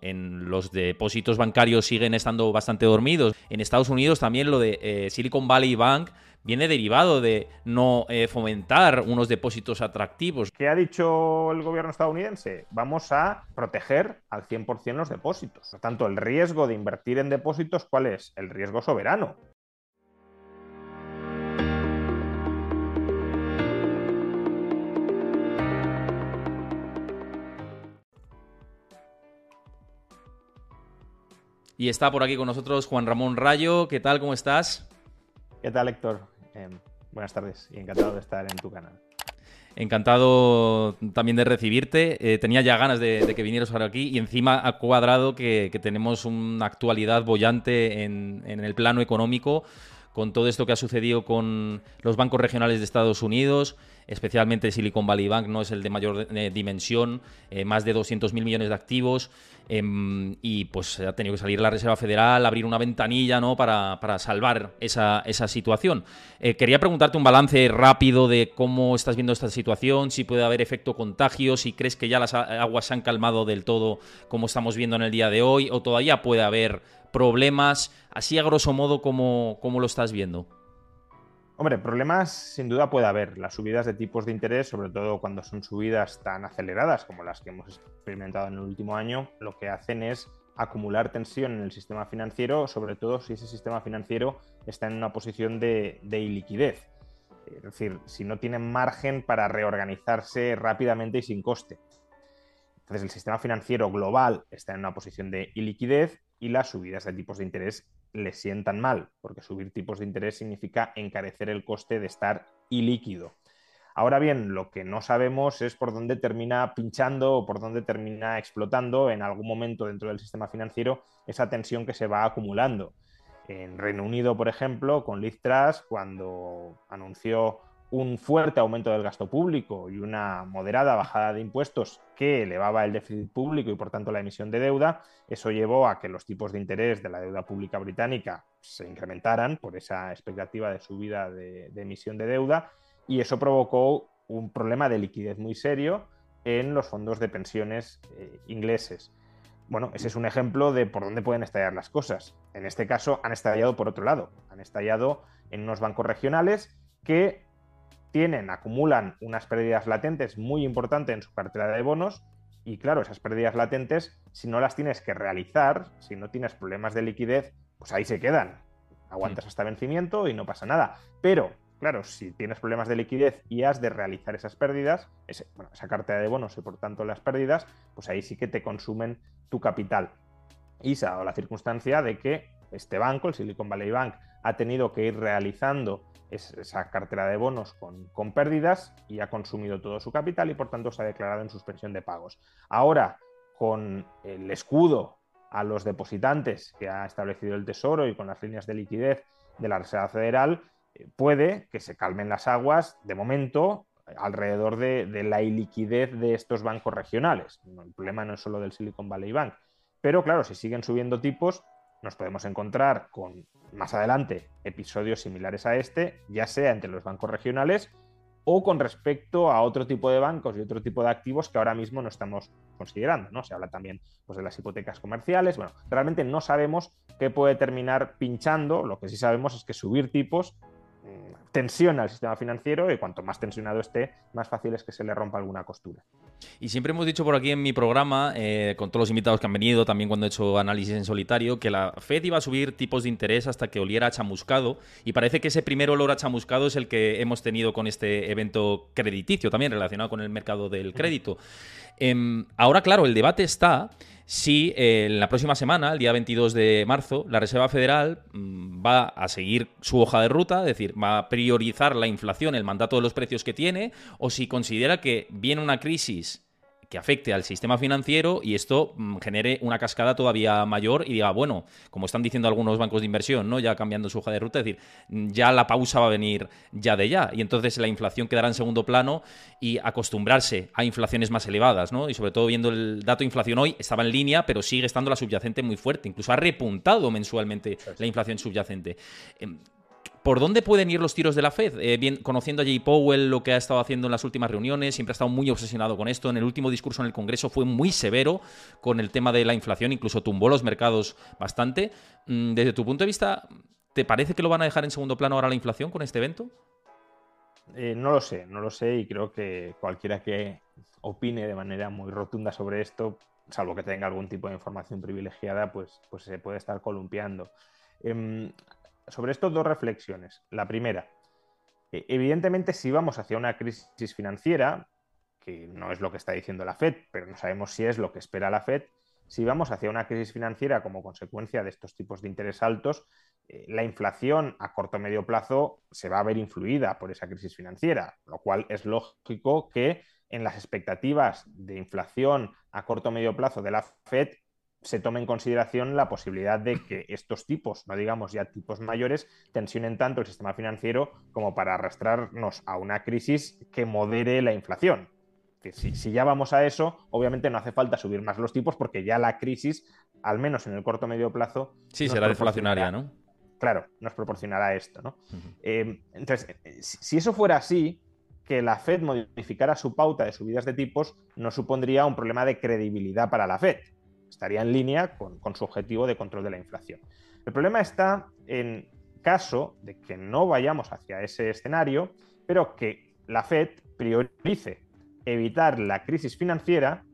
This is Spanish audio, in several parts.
En los depósitos bancarios siguen estando bastante dormidos. En Estados Unidos también lo de eh, Silicon Valley Bank viene derivado de no eh, fomentar unos depósitos atractivos. ¿Qué ha dicho el gobierno estadounidense? Vamos a proteger al 100% los depósitos. Por tanto, el riesgo de invertir en depósitos, ¿cuál es? El riesgo soberano. Y está por aquí con nosotros Juan Ramón Rayo. ¿Qué tal? ¿Cómo estás? ¿Qué tal, Héctor? Eh, buenas tardes y encantado de estar en tu canal. Encantado también de recibirte. Eh, tenía ya ganas de, que vinieras ahora aquí y encima ha cuadrado que, tenemos una actualidad bollante en, en, el plano económico con todo esto que ha sucedido con los bancos regionales de Estados Unidos, especialmente Silicon Valley Bank, no es el de mayor eh, dimensión, eh, más de 200.000 millones de activos, em, y pues ha tenido que salir la Reserva Federal, abrir una ventanilla ¿no? para, salvar esa, situación. Eh, quería preguntarte un balance rápido de cómo estás viendo esta situación, si puede haber efecto contagio, si crees que ya las aguas se han calmado del todo como estamos viendo en el día de hoy, o todavía puede haber problemas, así a grosso modo, ¿cómo, cómo lo estás viendo? Hombre, problemas sin duda puede haber. Las subidas de tipos de interés, sobre todo cuando son subidas tan aceleradas como las que hemos experimentado en el último año, lo que hacen es acumular tensión en el sistema financiero, sobre todo si ese sistema financiero está en una posición de, de iliquidez. Es decir, si no tiene margen para reorganizarse rápidamente y sin coste. Entonces el sistema financiero global está en una posición de iliquidez y las subidas de tipos de interés le sientan mal, porque subir tipos de interés significa encarecer el coste de estar ilíquido. Ahora bien, lo que no sabemos es por dónde termina pinchando o por dónde termina explotando en algún momento dentro del sistema financiero esa tensión que se va acumulando. En Reino Unido, por ejemplo, con Liz Truss, cuando anunció un fuerte aumento del gasto público y una moderada bajada de impuestos que elevaba el déficit público y por tanto la emisión de deuda, eso llevó a que los tipos de interés de la deuda pública británica se incrementaran por esa expectativa de subida de, emisión de deuda y eso provocó un problema de liquidez muy serio en los fondos de pensiones eh, ingleses. Bueno, ese es un ejemplo de por dónde pueden estallar las cosas. En este caso han estallado por otro lado, han estallado en unos bancos regionales que tienen, acumulan unas pérdidas latentes muy importantes en su cartera de bonos y claro, esas pérdidas latentes, si no las tienes que realizar, si no tienes problemas de liquidez, pues ahí se quedan. Aguantas mm. hasta vencimiento y no pasa nada. Pero, claro, si tienes problemas de liquidez y has de realizar esas pérdidas, esa cartera de bonos y por tanto las pérdidas, pues ahí sí que te consumen tu capital. Y se ha dado la circunstancia de que este banco, el Silicon Valley Bank, ha tenido que ir realizando esa cartera de bonos con, pérdidas y ha consumido todo su capital y por tanto se ha declarado en suspensión de pagos. Ahora, con el escudo a los depositantes que ha establecido el Tesoro y con las líneas de liquidez de la Reserva Federal, eh, puede que se calmen las aguas de momento alrededor de, de, la iliquidez de estos bancos regionales. El problema no es solo del Silicon Valley Bank. Pero claro, si siguen subiendo tipos, nos podemos encontrar con más adelante episodios similares a este, ya sea entre los bancos regionales o con respecto a otro tipo de bancos y otro tipo de activos que ahora mismo no estamos considerando. ¿no? Se habla también pues, de las hipotecas comerciales. Bueno, realmente no sabemos qué puede terminar pinchando. Lo que sí sabemos es que subir tipos tensiona el sistema financiero y cuanto más tensionado esté, más fácil es que se le rompa alguna costura. Y siempre hemos dicho por aquí en mi programa, eh, con todos los invitados que han venido, también cuando he hecho análisis en solitario, que la Fed iba a subir tipos de interés hasta que oliera a chamuscado. Y parece que ese primer olor a chamuscado es el que hemos tenido con este evento crediticio, también relacionado con el mercado del crédito. Em, ahora, claro, el debate está si eh, en la próxima semana, el día 22 de marzo, la Reserva Federal mm, va a seguir su hoja de ruta, es decir, va a priorizar la inflación, el mandato de los precios que tiene, o si considera que viene una crisis que afecte al sistema financiero y esto mm, genere una cascada todavía mayor y diga, bueno, como están diciendo algunos bancos de inversión, ¿no? Ya cambiando su hoja de ruta, es decir, ya la pausa va a venir ya de ya. Y entonces la inflación quedará en segundo plano y acostumbrarse a inflaciones más elevadas, ¿no? Y sobre todo viendo el dato de inflación hoy, estaba en línea, pero sigue estando la subyacente muy fuerte. Incluso ha repuntado mensualmente la inflación subyacente. ¿Por dónde pueden ir los tiros de la Fed? Eh, conociendo a Jay Powell, lo que ha estado haciendo en las últimas reuniones, siempre ha estado muy obsesionado con esto. En el último discurso en el Congreso fue muy severo con el tema de la inflación, incluso tumbó los mercados bastante. Mm, desde tu punto de vista, ¿te parece que lo van a dejar en segundo plano ahora la inflación con este evento? Eh, no lo sé, no lo sé y creo que cualquiera que opine de manera muy rotunda sobre esto, salvo que tenga algún tipo de información privilegiada, pues, pues se puede estar columpiando. Em, sobre esto dos reflexiones. La primera, eh, evidentemente si vamos hacia una crisis financiera, que no es lo que está diciendo la Fed, pero no sabemos si es lo que espera la Fed, si vamos hacia una crisis financiera como consecuencia de estos tipos de interés altos, eh, la inflación a corto o medio plazo se va a ver influida por esa crisis financiera, lo cual es lógico que en las expectativas de inflación a corto o medio plazo de la Fed se tome en consideración la posibilidad de que estos tipos, no digamos ya tipos mayores, tensionen tanto el sistema financiero como para arrastrarnos a una crisis que modere la inflación. Si, si, ya vamos a eso, obviamente no hace falta subir más los tipos porque ya la crisis, al menos en el corto o medio plazo... Sí, será deflacionaria, ¿no? Claro, nos proporcionará esto, ¿no? Eh, entonces, si eso fuera así, que la Fed modificara su pauta de subidas de tipos no supondría un problema de credibilidad para la Fed estaría en línea con, su objetivo de control de la inflación. El problema está en caso de que no vayamos hacia ese escenario, pero que la Fed priorice evitar la crisis financiera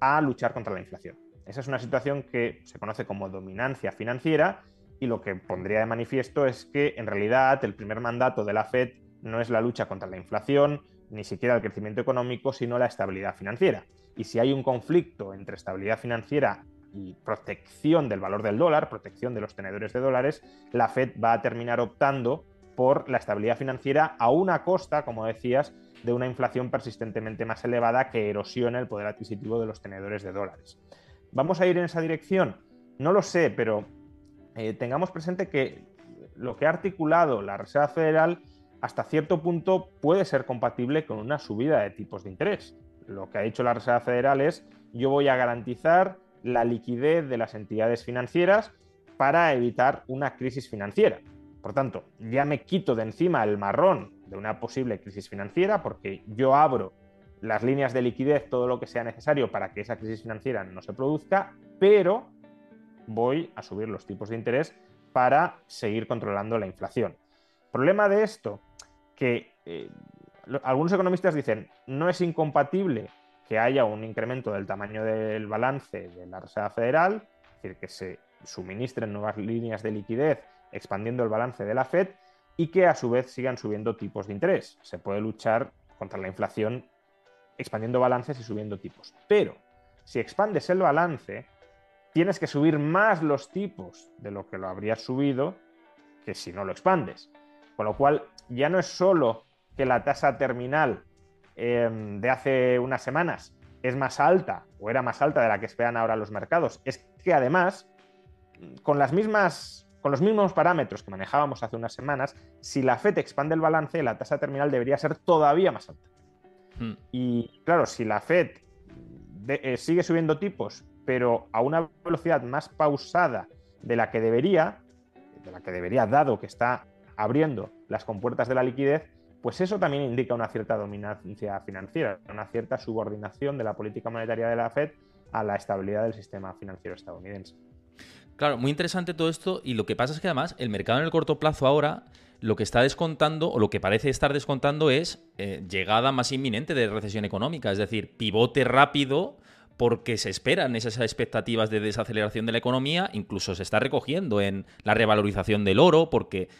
a luchar contra la inflación. Esa es una situación que se conoce como dominancia financiera y lo que pondría de manifiesto es que en realidad el primer mandato de la Fed no es la lucha contra la inflación, ni siquiera el crecimiento económico, sino la estabilidad financiera. Y si hay un conflicto entre estabilidad financiera y protección del valor del dólar, protección de los tenedores de dólares, la Fed va a terminar optando por la estabilidad financiera a una costa, como decías, de una inflación persistentemente más elevada que erosiona el poder adquisitivo de los tenedores de dólares. ¿Vamos a ir en esa dirección? No lo sé, pero eh, tengamos presente que lo que ha articulado la Reserva Federal hasta cierto punto puede ser compatible con una subida de tipos de interés. Lo que ha dicho la Reserva Federal es yo voy a garantizar la liquidez de las entidades financieras para evitar una crisis financiera. Por tanto, ya me quito de encima el marrón de una posible crisis financiera porque yo abro las líneas de liquidez, todo lo que sea necesario para que esa crisis financiera no se produzca, pero voy a subir los tipos de interés para seguir controlando la inflación. Problema de esto, que eh, algunos economistas dicen no es incompatible que haya un incremento del tamaño del balance de la Reserva Federal, es decir, que se suministren nuevas líneas de liquidez expandiendo el balance de la Fed y que a su vez sigan subiendo tipos de interés. Se puede luchar contra la inflación expandiendo balances y subiendo tipos. Pero si expandes el balance, tienes que subir más los tipos de lo que lo habrías subido que si no lo expandes. Con lo cual, ya no es solo que la tasa terminal em, de hace unas semanas es más alta o era más alta de la que esperan ahora los mercados, es que además, con, las mismas, con los mismos parámetros que manejábamos hace unas semanas, si la FED expande el balance, la tasa terminal debería ser todavía más alta. Hmm. Y claro, si la FED eh, sigue subiendo tipos, pero a una velocidad más pausada de la que debería, de la que debería, dado que está abriendo las compuertas de la liquidez, pues eso también indica una cierta dominancia financiera, una cierta subordinación de la política monetaria de la Fed a la estabilidad del sistema financiero estadounidense. Claro, muy interesante todo esto y lo que pasa es que además el mercado en el corto plazo ahora lo que está descontando o lo que parece estar descontando es eh, llegada más inminente de recesión económica, es decir, pivote rápido porque se esperan esas expectativas de desaceleración de la economía, incluso se está recogiendo en la revalorización del oro, porque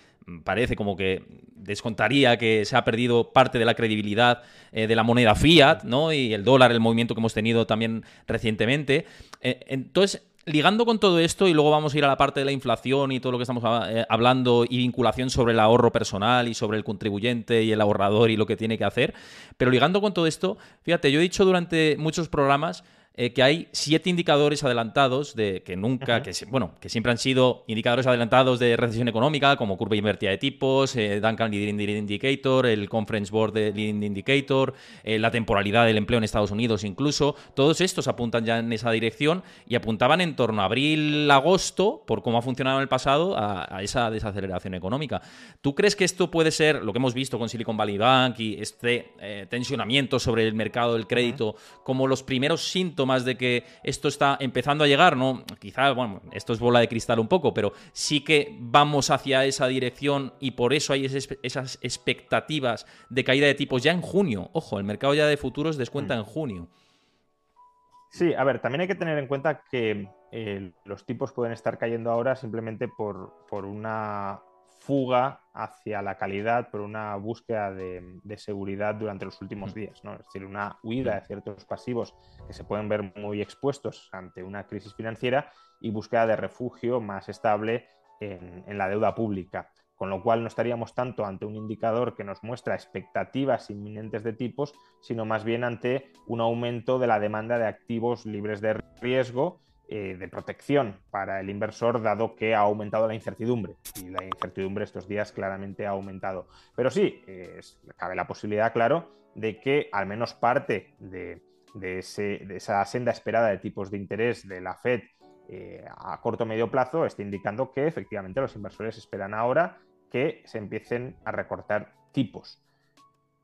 parece como que descontaría que se ha perdido parte de la credibilidad eh, de la moneda fiat, ¿no? Y el dólar, el movimiento que hemos tenido también recientemente. Eh, entonces, ligando con todo esto, y luego vamos a ir a la parte de la inflación y todo lo que estamos eh, hablando, y vinculación sobre el ahorro personal y sobre el contribuyente y el ahorrador y lo que tiene que hacer, pero ligando con todo esto, fíjate, yo he dicho durante muchos programas eh, que hay siete indicadores adelantados de que nunca, que bueno, que siempre han sido indicadores adelantados de recesión económica, como curva invertida de tipos, eh, Duncan Leading Indicator, el Conference Board de Leading Indicator, eh, la temporalidad del empleo en Estados Unidos incluso. Todos estos apuntan ya en esa dirección y apuntaban en torno a abril-agosto, por cómo ha funcionado en el pasado, a, esa desaceleración económica. ¿Tú crees que esto puede ser lo que hemos visto con Silicon Valley Bank y este tensionamiento sobre el mercado del crédito como los primeros síntomas más de que esto está empezando a llegar, ¿no? Quizá, bueno, esto es bola de cristal un poco, pero sí que vamos hacia esa dirección y por eso hay esas expectativas de caída de tipos ya en junio. Ojo, el mercado ya de futuros descuenta mm. en junio. Sí, a ver, también hay que tener en cuenta que eh, los tipos pueden estar cayendo ahora simplemente por, por una fuga hacia la calidad por una búsqueda de, seguridad durante los últimos días, ¿no? es decir, una huida de ciertos pasivos que se pueden ver muy expuestos ante una crisis financiera y búsqueda de refugio más estable en, en la deuda pública. Con lo cual no estaríamos tanto ante un indicador que nos muestra expectativas inminentes de tipos, sino más bien ante un aumento de la demanda de activos libres de riesgo eh, de protección para el inversor, dado que ha aumentado la incertidumbre. Y la incertidumbre estos días claramente ha aumentado. Pero sí, cabe la posibilidad, claro, de que al menos parte de, esa senda esperada de tipos de interés de la Fed eh, a corto o medio plazo esté indicando que efectivamente los inversores esperan ahora que se empiecen a recortar tipos.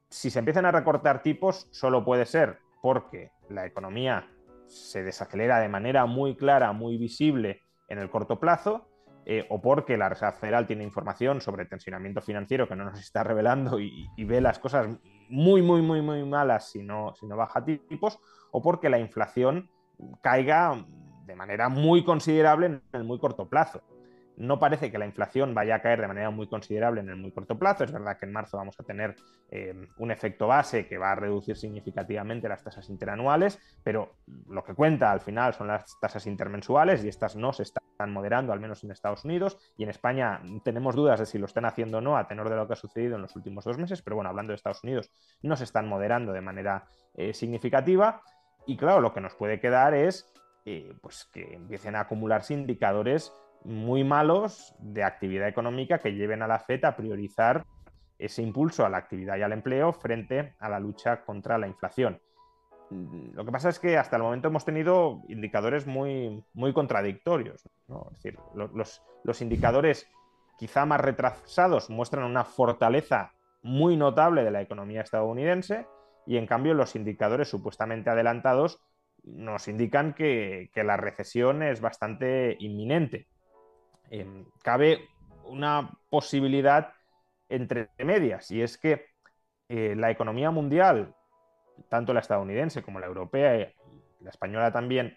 Si se empiezan a recortar tipos, solo puede ser porque la economía se desacelera de manera muy clara, muy visible en el corto plazo, eh, o porque la Reserva Federal tiene información sobre tensionamiento financiero que no nos está revelando y, ve las cosas muy, muy, muy, muy malas si no, si no baja tipos, o porque la inflación caiga de manera muy considerable en el muy corto plazo. No parece que la inflación vaya a caer de manera muy considerable en el muy corto plazo. Es verdad que en marzo vamos a tener eh, un efecto base que va a reducir significativamente las tasas interanuales, pero lo que cuenta al final son las tasas intermensuales y estas no se están moderando, al menos en Estados Unidos. Y en España tenemos dudas de si lo están haciendo o no a tenor de lo que ha sucedido en los últimos dos meses, pero bueno, hablando de Estados Unidos, no se están moderando de manera eh, significativa. Y claro, lo que nos puede quedar es eh, pues que empiecen a acumularse indicadores muy malos de actividad económica que lleven a la FED a priorizar ese impulso a la actividad y al empleo frente a la lucha contra la inflación. Lo que pasa es que hasta el momento hemos tenido indicadores muy, muy contradictorios. Es decir, los, los indicadores quizá más retrasados muestran una fortaleza muy notable de la economía estadounidense y en cambio los indicadores supuestamente adelantados nos indican que, que la recesión es bastante inminente. Cabe una posibilidad entre medias y es que eh, la economía mundial, tanto la estadounidense como la europea y la española también,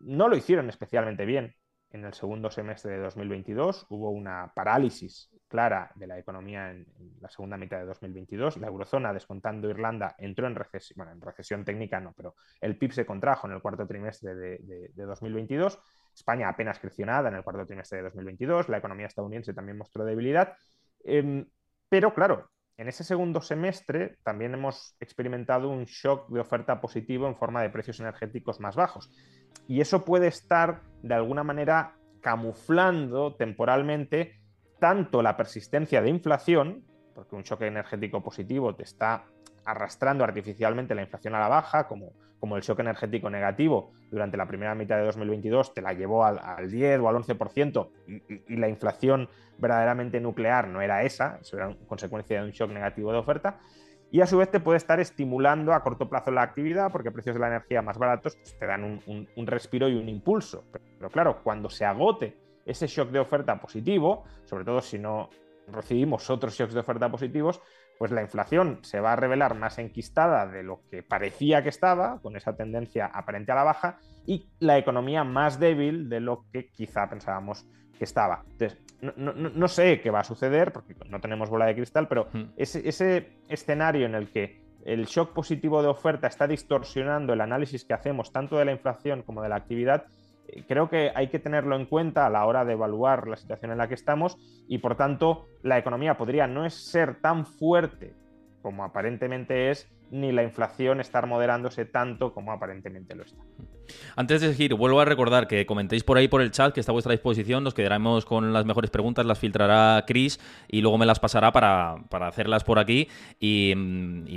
no lo hicieron especialmente bien en el segundo semestre de 2022. Hubo una parálisis clara de la economía en, la segunda mitad de 2022. La eurozona, descontando Irlanda, entró en recesión, técnica no, pero el PIB se contrajo en el cuarto trimestre de, de 2022 España apenas creció nada en el cuarto trimestre de 2022, la economía estadounidense también mostró debilidad, em, pero claro, en ese segundo semestre también hemos experimentado un shock de oferta positivo en forma de precios energéticos más bajos. Y eso puede estar de alguna manera camuflando temporalmente tanto la persistencia de inflación, porque un shock energético positivo te está arrastrando artificialmente la inflación a la baja, como, como el shock energético negativo durante la primera mitad de 2022 te la llevó al, 10 o al 11% y, y, la inflación verdaderamente nuclear no era esa, eso era consecuencia de un shock negativo de oferta. Y a su vez te puede estar estimulando a corto plazo la actividad porque precios de la energía más baratos pues, te dan un, respiro y un impulso. pero claro, cuando se agote ese shock de oferta positivo, sobre todo si no recibimos otros shocks de oferta positivos, pues la inflación se va a revelar más enquistada de lo que parecía que estaba, con esa tendencia aparente a la baja, y la economía más débil de lo que quizá pensábamos que estaba. Entonces, no, sé qué va a suceder, porque no tenemos bola de cristal, pero hmm. ese, ese escenario en el que el shock positivo de oferta está distorsionando el análisis que hacemos tanto de la inflación como de la actividad, creo que hay que tenerlo en cuenta a la hora de evaluar la situación en la que estamos y por tanto la economía podría no ser tan fuerte como aparentemente es ni la inflación estar moderándose tanto como aparentemente lo está. Antes de seguir, vuelvo a recordar que comentéis por ahí por el chat que está a vuestra disposición, nos quedaremos con las mejores preguntas, las filtrará Chris y luego me las pasará para, hacerlas por aquí. Y,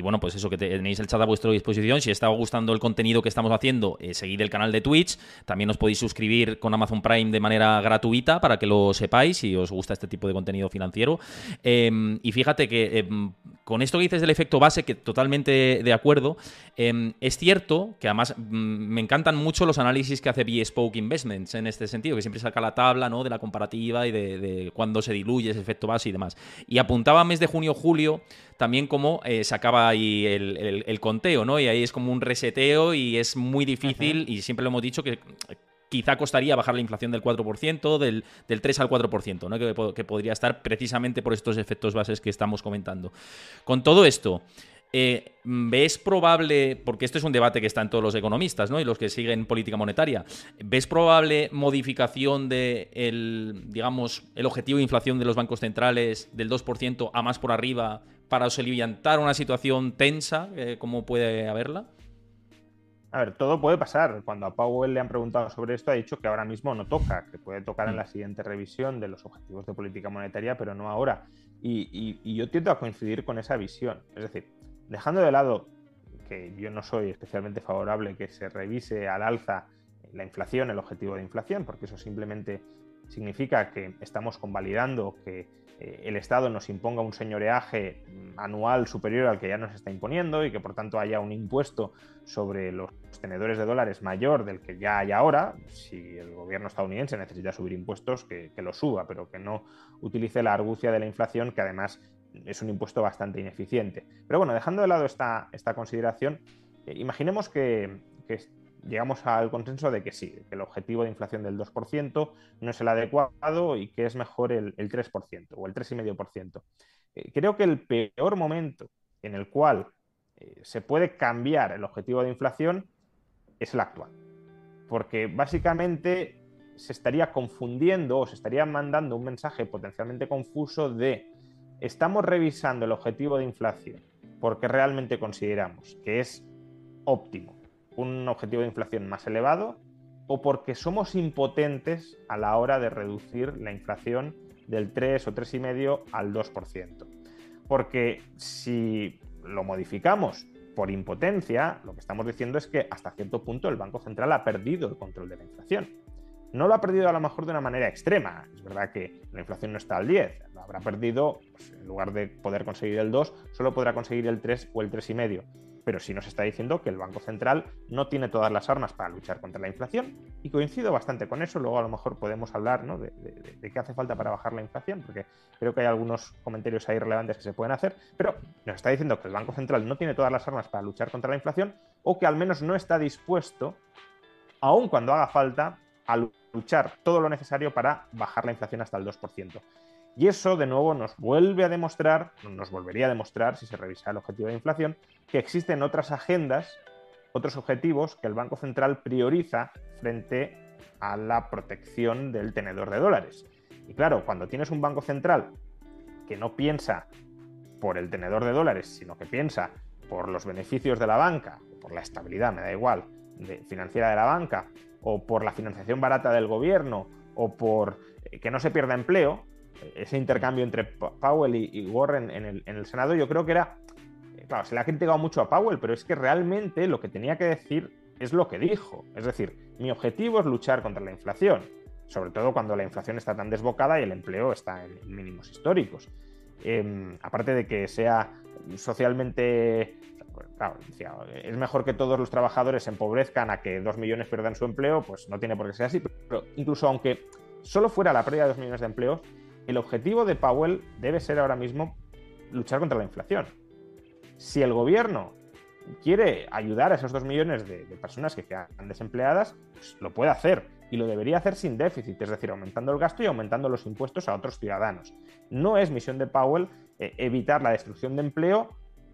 bueno, pues eso, que tenéis el chat a vuestra disposición. Si está gustando el contenido que estamos haciendo, eh, seguid el canal de Twitch. También os podéis suscribir con Amazon Prime de manera gratuita para que lo sepáis si os gusta este tipo de contenido financiero. Em, y fíjate que em, con esto que dices del efecto base, que totalmente de acuerdo, em, es cierto que además mm, me encantan mucho los análisis que hace Bespoke Investments en este sentido, que siempre saca la tabla ¿no? de la comparativa y de, de cuándo se diluye ese efecto base y demás. Y apuntaba mes de junio-julio también como eh, se acaba ahí el, conteo, ¿no? Y ahí es como un reseteo y es muy difícil, y siempre lo hemos dicho que quizá costaría bajar la inflación del 4%, del, del 3 al 4%, ¿no? que, que, podría estar precisamente por estos efectos bases que estamos comentando. Con todo esto, eh, ¿ves probable, porque esto es un debate que está en todos los economistas ¿no? y los que siguen política monetaria, ¿ves probable modificación de el, digamos, el objetivo de inflación de los bancos centrales del 2% a más por arriba para soliviantar una situación tensa eh, como puede haberla? A ver, todo puede pasar. Cuando a Powell le han preguntado sobre esto, ha dicho que ahora mismo no toca, que puede tocar en mm. la siguiente revisión de los objetivos de política monetaria, pero no ahora. Y, yo tiendo a coincidir con esa visión. Es decir, dejando de lado que yo no soy especialmente favorable que se revise al alza la inflación, el objetivo de inflación, porque eso simplemente significa que estamos convalidando que eh, el Estado nos imponga un señoreaje mm, anual superior al que ya nos está imponiendo y que por tanto haya un impuesto sobre los tenedores de dólares mayor del que ya hay ahora. Si el gobierno estadounidense necesita subir impuestos, que, lo suba, pero que no utilice la argucia de la inflación, que además es un impuesto bastante ineficiente. Pero bueno, dejando de lado esta, esta consideración, eh, imaginemos que, llegamos al consenso de que sí, que el objetivo de inflación del 2% no es el adecuado y que es mejor el, 3% o el 3,5%. Eh, creo que el peor momento en el cual eh, se puede cambiar el objetivo de inflación es el actual. Porque básicamente se estaría confundiendo o se estaría mandando un mensaje potencialmente confuso de estamos revisando el objetivo de inflación porque realmente consideramos que es óptimo un objetivo de inflación más elevado o porque somos impotentes a la hora de reducir la inflación del 3 o 3,5 al 2%. Porque si lo modificamos por impotencia, lo que estamos diciendo es que hasta cierto punto el Banco Central ha perdido el control de la inflación. No lo ha perdido a lo mejor de una manera extrema. Es verdad que la inflación no está al 10. Lo habrá perdido, pues, en lugar de poder conseguir el 2, solo podrá conseguir el 3 o el 3,5 pero sí nos está diciendo que el Banco Central no tiene todas las armas para luchar contra la inflación y coincido bastante con eso, luego a lo mejor podemos hablar de, qué hace falta para bajar la inflación, porque creo que hay algunos comentarios ahí relevantes que se pueden hacer, pero nos está diciendo que el Banco Central no tiene todas las armas para luchar contra la inflación o que al menos no está dispuesto, aun cuando haga falta, a luchar todo lo necesario para bajar la inflación hasta el 2%. Y eso, de nuevo, nos vuelve a demostrar, nos volvería a demostrar, si se revisa el objetivo de inflación, que existen otras agendas, otros objetivos que el Banco Central prioriza frente a la protección del tenedor de dólares. Y claro, cuando tienes un Banco Central que no piensa por el tenedor de dólares, sino que piensa por los beneficios de la banca, por la estabilidad, me da igual, financiera de la banca, o por la financiación barata del gobierno, o por eh, que no se pierda empleo, ese intercambio entre Powell y, Warren en el, Senado, yo creo que era. Eh, claro, se le ha criticado mucho a Powell, pero es que realmente lo que tenía que decir es lo que dijo. Es decir, mi objetivo es luchar contra la inflación, sobre todo cuando la inflación está tan desbocada y el empleo está en mínimos históricos. Em, aparte de que sea socialmente. Claro, es mejor que todos los trabajadores se empobrezcan a que dos millones pierdan su empleo, pues no tiene por qué ser así. Pero incluso aunque solo fuera la pérdida de dos millones de empleos, el objetivo de Powell debe ser ahora mismo luchar contra la inflación. Si el gobierno quiere ayudar a esos dos millones de, personas que quedan desempleadas, pues lo puede hacer y lo debería hacer sin déficit, es decir, aumentando el gasto y aumentando los impuestos a otros ciudadanos. No es misión de Powell eh, evitar la destrucción de empleo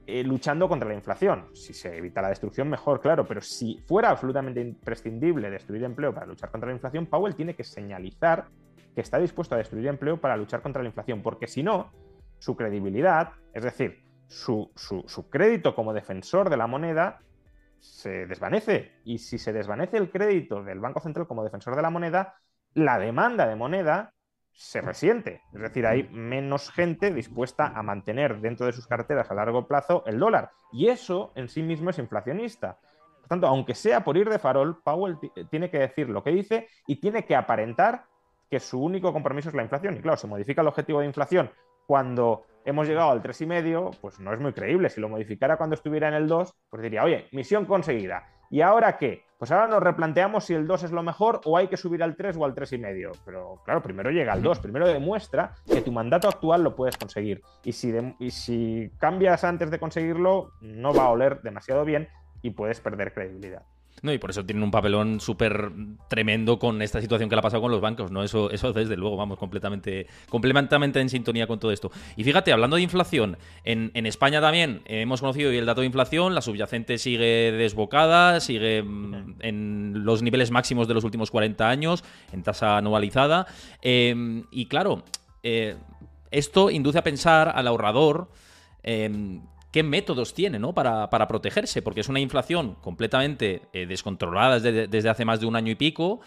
eh, luchando contra la inflación. Si se evita la destrucción, mejor, claro, pero si fuera absolutamente imprescindible destruir empleo para luchar contra la inflación, Powell tiene que señalizar que está dispuesto a destruir empleo para luchar contra la inflación, porque si no, su credibilidad, es decir, su, su crédito como defensor de la moneda, se desvanece. Y si se desvanece el crédito del Banco Central como defensor de la moneda, la demanda de moneda se resiente. Es decir, hay menos gente dispuesta a mantener dentro de sus carteras a largo plazo el dólar. Y eso en sí mismo es inflacionista. Por tanto, aunque sea por ir de farol, Powell tiene que decir lo que dice y tiene que aparentar que su único compromiso es la inflación. Y claro, se modifica el objetivo de inflación cuando hemos llegado al 3,5, pues no es muy creíble. Si lo modificara cuando estuviera en el 2, pues diría, oye, misión conseguida. ¿Y ahora qué? Pues ahora nos replanteamos si el 2 es lo mejor o hay que subir al 3 o al 3,5. Pero claro, primero llega al 2, primero demuestra que tu mandato actual lo puedes conseguir. Y si, y si cambias antes de conseguirlo, no va a oler demasiado bien y puedes perder credibilidad. No, y por eso tienen un papelón súper tremendo con esta situación que le ha pasado con los bancos, ¿no? Eso, eso desde luego, vamos, completamente, completamente en sintonía con todo esto. Y fíjate, hablando de inflación, en, España también hemos conocido el dato de inflación, la subyacente sigue desbocada, sigue mm, en los niveles máximos de los últimos 40 años, en tasa anualizada. Em, y claro, eh, esto induce a pensar al ahorrador em, qué métodos tiene ¿no? para, protegerse, porque es una inflación completamente eh, descontrolada desde, hace más de un año y pico.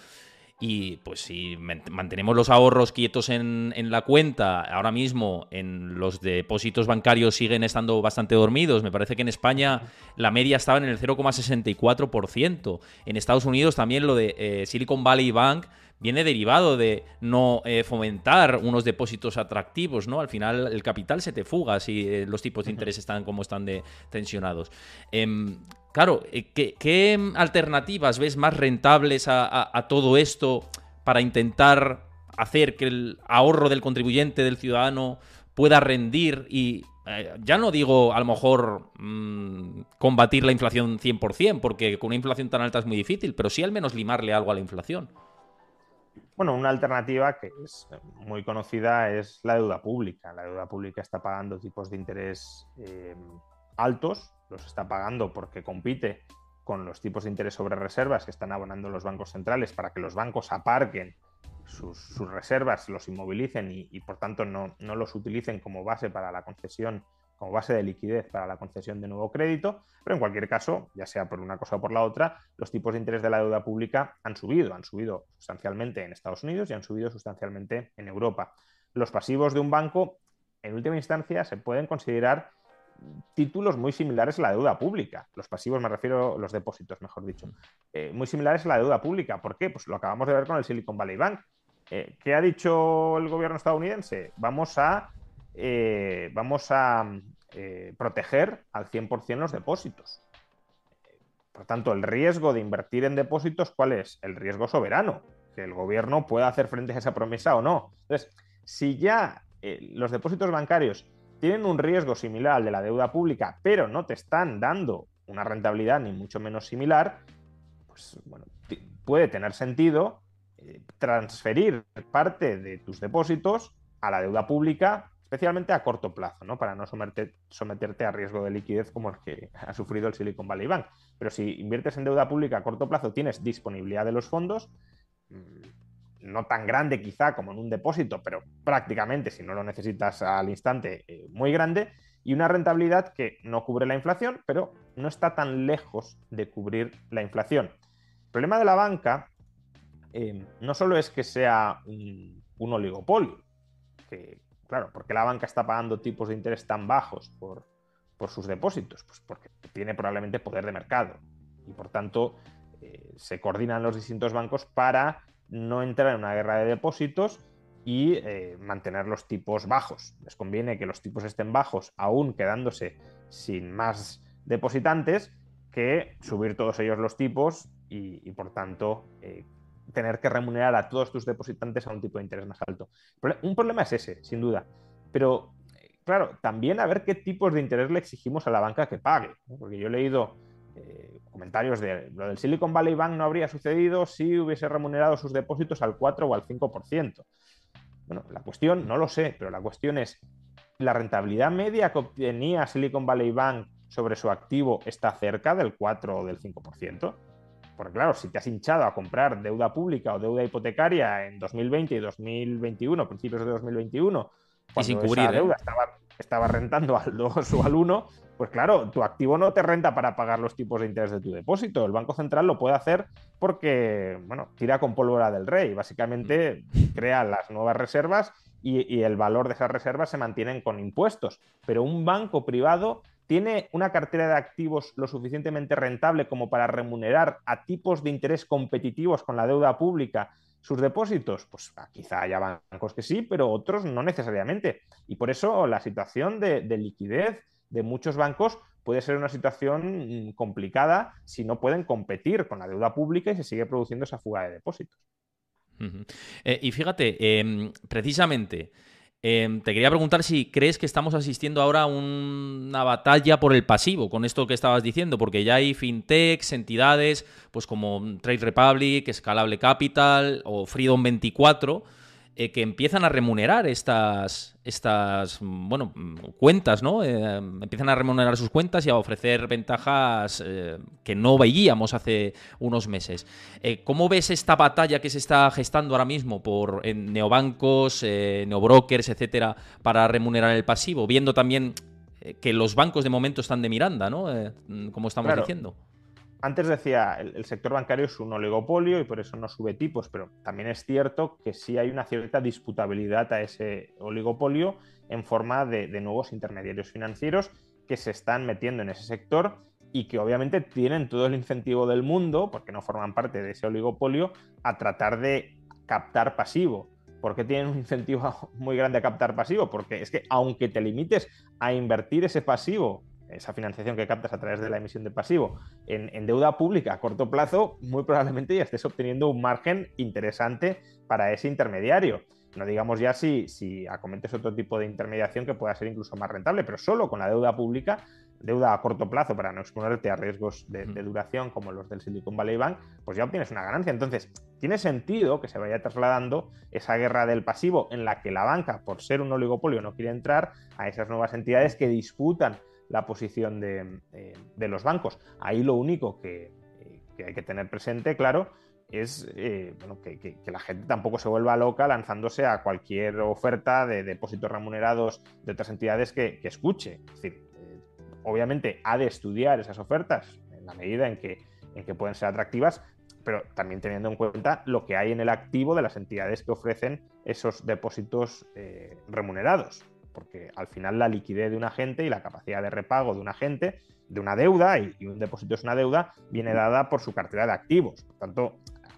Y pues si mantenemos los ahorros quietos en, la cuenta, ahora mismo en los depósitos bancarios siguen estando bastante dormidos. Me parece que en España la media estaba en el 0,64%. En Estados Unidos también lo de eh, Silicon Valley Bank viene derivado de no eh, fomentar unos depósitos atractivos, ¿no? Al final el capital se te fuga si eh, los tipos de interés están como están de tensionados. Em, claro, eh, ¿qué, alternativas ves más rentables a, todo esto para intentar hacer que el ahorro del contribuyente, del ciudadano, pueda rendir y ya no digo a lo mejor mm, combatir la inflación 100%, porque con una inflación tan alta es muy difícil, pero sí al menos limarle algo a la inflación. Bueno, una alternativa que es muy conocida es la deuda pública. La deuda pública está pagando tipos de interés eh, altos, los está pagando porque compite con los tipos de interés sobre reservas que están abonando los bancos centrales para que los bancos aparquen sus, reservas, los inmovilicen y, por tanto no, no, los utilicen como base para la concesión como base de liquidez para la concesión de nuevo crédito, pero en cualquier caso, ya sea por una cosa o por la otra, los tipos de interés de la deuda pública han subido, han subido sustancialmente en Estados Unidos y han subido sustancialmente en Europa. Los pasivos de un banco, en última instancia, se pueden considerar títulos muy similares a la deuda pública. Los pasivos, me refiero a los depósitos, mejor dicho. Eh, muy similares a la deuda pública. ¿Por qué? Pues lo acabamos de ver con el Silicon Valley Bank. Eh, ¿Qué ha dicho el gobierno estadounidense? Vamos a eh, vamos a eh, proteger al 100% los depósitos. Por tanto, el riesgo de invertir en depósitos, ¿cuál es? El riesgo soberano, que el gobierno pueda hacer frente a esa promesa o no. Entonces, si ya eh, los depósitos bancarios tienen un riesgo similar al de la deuda pública, pero no te están dando una rentabilidad ni mucho menos similar, pues bueno, puede tener sentido transferir parte de tus depósitos a la deuda pública especialmente a corto plazo, ¿no? para no someterte a riesgo de liquidez como el que ha sufrido el Silicon Valley Bank. Pero si inviertes en deuda pública a corto plazo, tienes disponibilidad de los fondos, mm, no tan grande quizá como en un depósito, pero prácticamente, si no lo necesitas al instante, eh, muy grande, y una rentabilidad que no cubre la inflación, pero no está tan lejos de cubrir la inflación. El problema de la banca eh, no solo es que sea un, un oligopolio, que, Claro, ¿por qué la banca está pagando tipos de interés tan bajos por, sus depósitos? Pues porque tiene probablemente poder de mercado y por tanto eh, se coordinan los distintos bancos para no entrar en una guerra de depósitos y eh, mantener los tipos bajos. Les conviene que los tipos estén bajos, aún quedándose sin más depositantes, que subir todos ellos los tipos y, por tanto eh, tener que remunerar a todos tus depositantes a un tipo de interés más alto. Un problema es ese, sin duda. Pero, claro, también a ver qué tipos de interés le exigimos a la banca que pague. Porque yo he leído eh, comentarios de lo del Silicon Valley Bank no habría sucedido si hubiese remunerado sus depósitos al 4 o al 5%. Bueno, la cuestión, no lo sé, pero la cuestión es, la rentabilidad media que obtenía Silicon Valley Bank sobre su activo está cerca del 4 o del 5%. Porque claro, si te has hinchado a comprar deuda pública o deuda hipotecaria en 2020 y 2021, principios de 2021, cuando sin cubrir, esa ¿eh? deuda estaba, rentando al 2 o al 1, pues claro, tu activo no te renta para pagar los tipos de interés de tu depósito. El Banco Central lo puede hacer porque, bueno, tira con pólvora del rey. Básicamente crea las nuevas reservas y, y el valor de esas reservas se mantienen con impuestos. Pero un banco privado ¿Tiene una cartera de activos lo suficientemente rentable como para remunerar a tipos de interés competitivos con la deuda pública sus depósitos? Pues ah, quizá haya bancos que sí, pero otros no necesariamente. Y por eso la situación de, liquidez de muchos bancos puede ser una situación mm, complicada si no pueden competir con la deuda pública y se sigue produciendo esa fuga de depósitos. Eh, y fíjate, em, precisamente Em, te quería preguntar si crees que estamos asistiendo ahora a una batalla por el pasivo, con esto que estabas diciendo, porque ya hay fintechs, entidades, pues como Trade Republic, Scalable Capital o Freedom 24, eh, que empiezan a remunerar estas, estas bueno, cuentas, ¿no? Eh, empiezan a remunerar sus cuentas y a ofrecer ventajas eh, que no veíamos hace unos meses. ¿Cómo ves esta batalla que se está gestando ahora mismo por neobancos, neobrokers, etcétera, para remunerar el pasivo? Viendo también que los bancos de momento están de Miranda, ¿no? como estamos diciendo. Antes decía, el, sector bancario es un oligopolio y por eso no sube tipos, pero también es cierto que sí hay una cierta disputabilidad a ese oligopolio en forma de, nuevos intermediarios financieros que se están metiendo en ese sector y que obviamente tienen todo el incentivo del mundo, porque no forman parte de ese oligopolio, a tratar de captar pasivo. ¿Por qué tienen un incentivo muy grande a captar pasivo? Porque es que aunque te limites a invertir ese pasivo esa financiación que captas a través de la emisión de pasivo en, deuda pública a corto plazo, muy probablemente ya estés obteniendo un margen interesante para ese intermediario. No digamos ya si, si acometes otro tipo de intermediación que pueda ser incluso más rentable, pero solo con la deuda pública, deuda a corto plazo para no exponerte a riesgos de, de duración como los del Silicon Valley Bank, pues ya obtienes una ganancia. Entonces, tiene sentido que se vaya trasladando esa guerra del pasivo en la que la banca, por ser un oligopolio, no quiere entrar a esas nuevas entidades que disputan la posición de, los bancos. Ahí lo único que, hay que tener presente, claro, es eh, que, la gente tampoco se vuelva loca lanzándose a cualquier oferta de depósitos remunerados de otras entidades que, escuche. Es decir, eh, obviamente ha de estudiar esas ofertas en la medida en que, en que pueden ser atractivas, pero también teniendo en cuenta lo que hay en el activo de las entidades que ofrecen esos depósitos eh, remunerados porque al final la liquidez de un agente y la capacidad de repago de un agente, de una deuda, y, un depósito es una deuda, viene dada por su cartera de activos. Por tanto,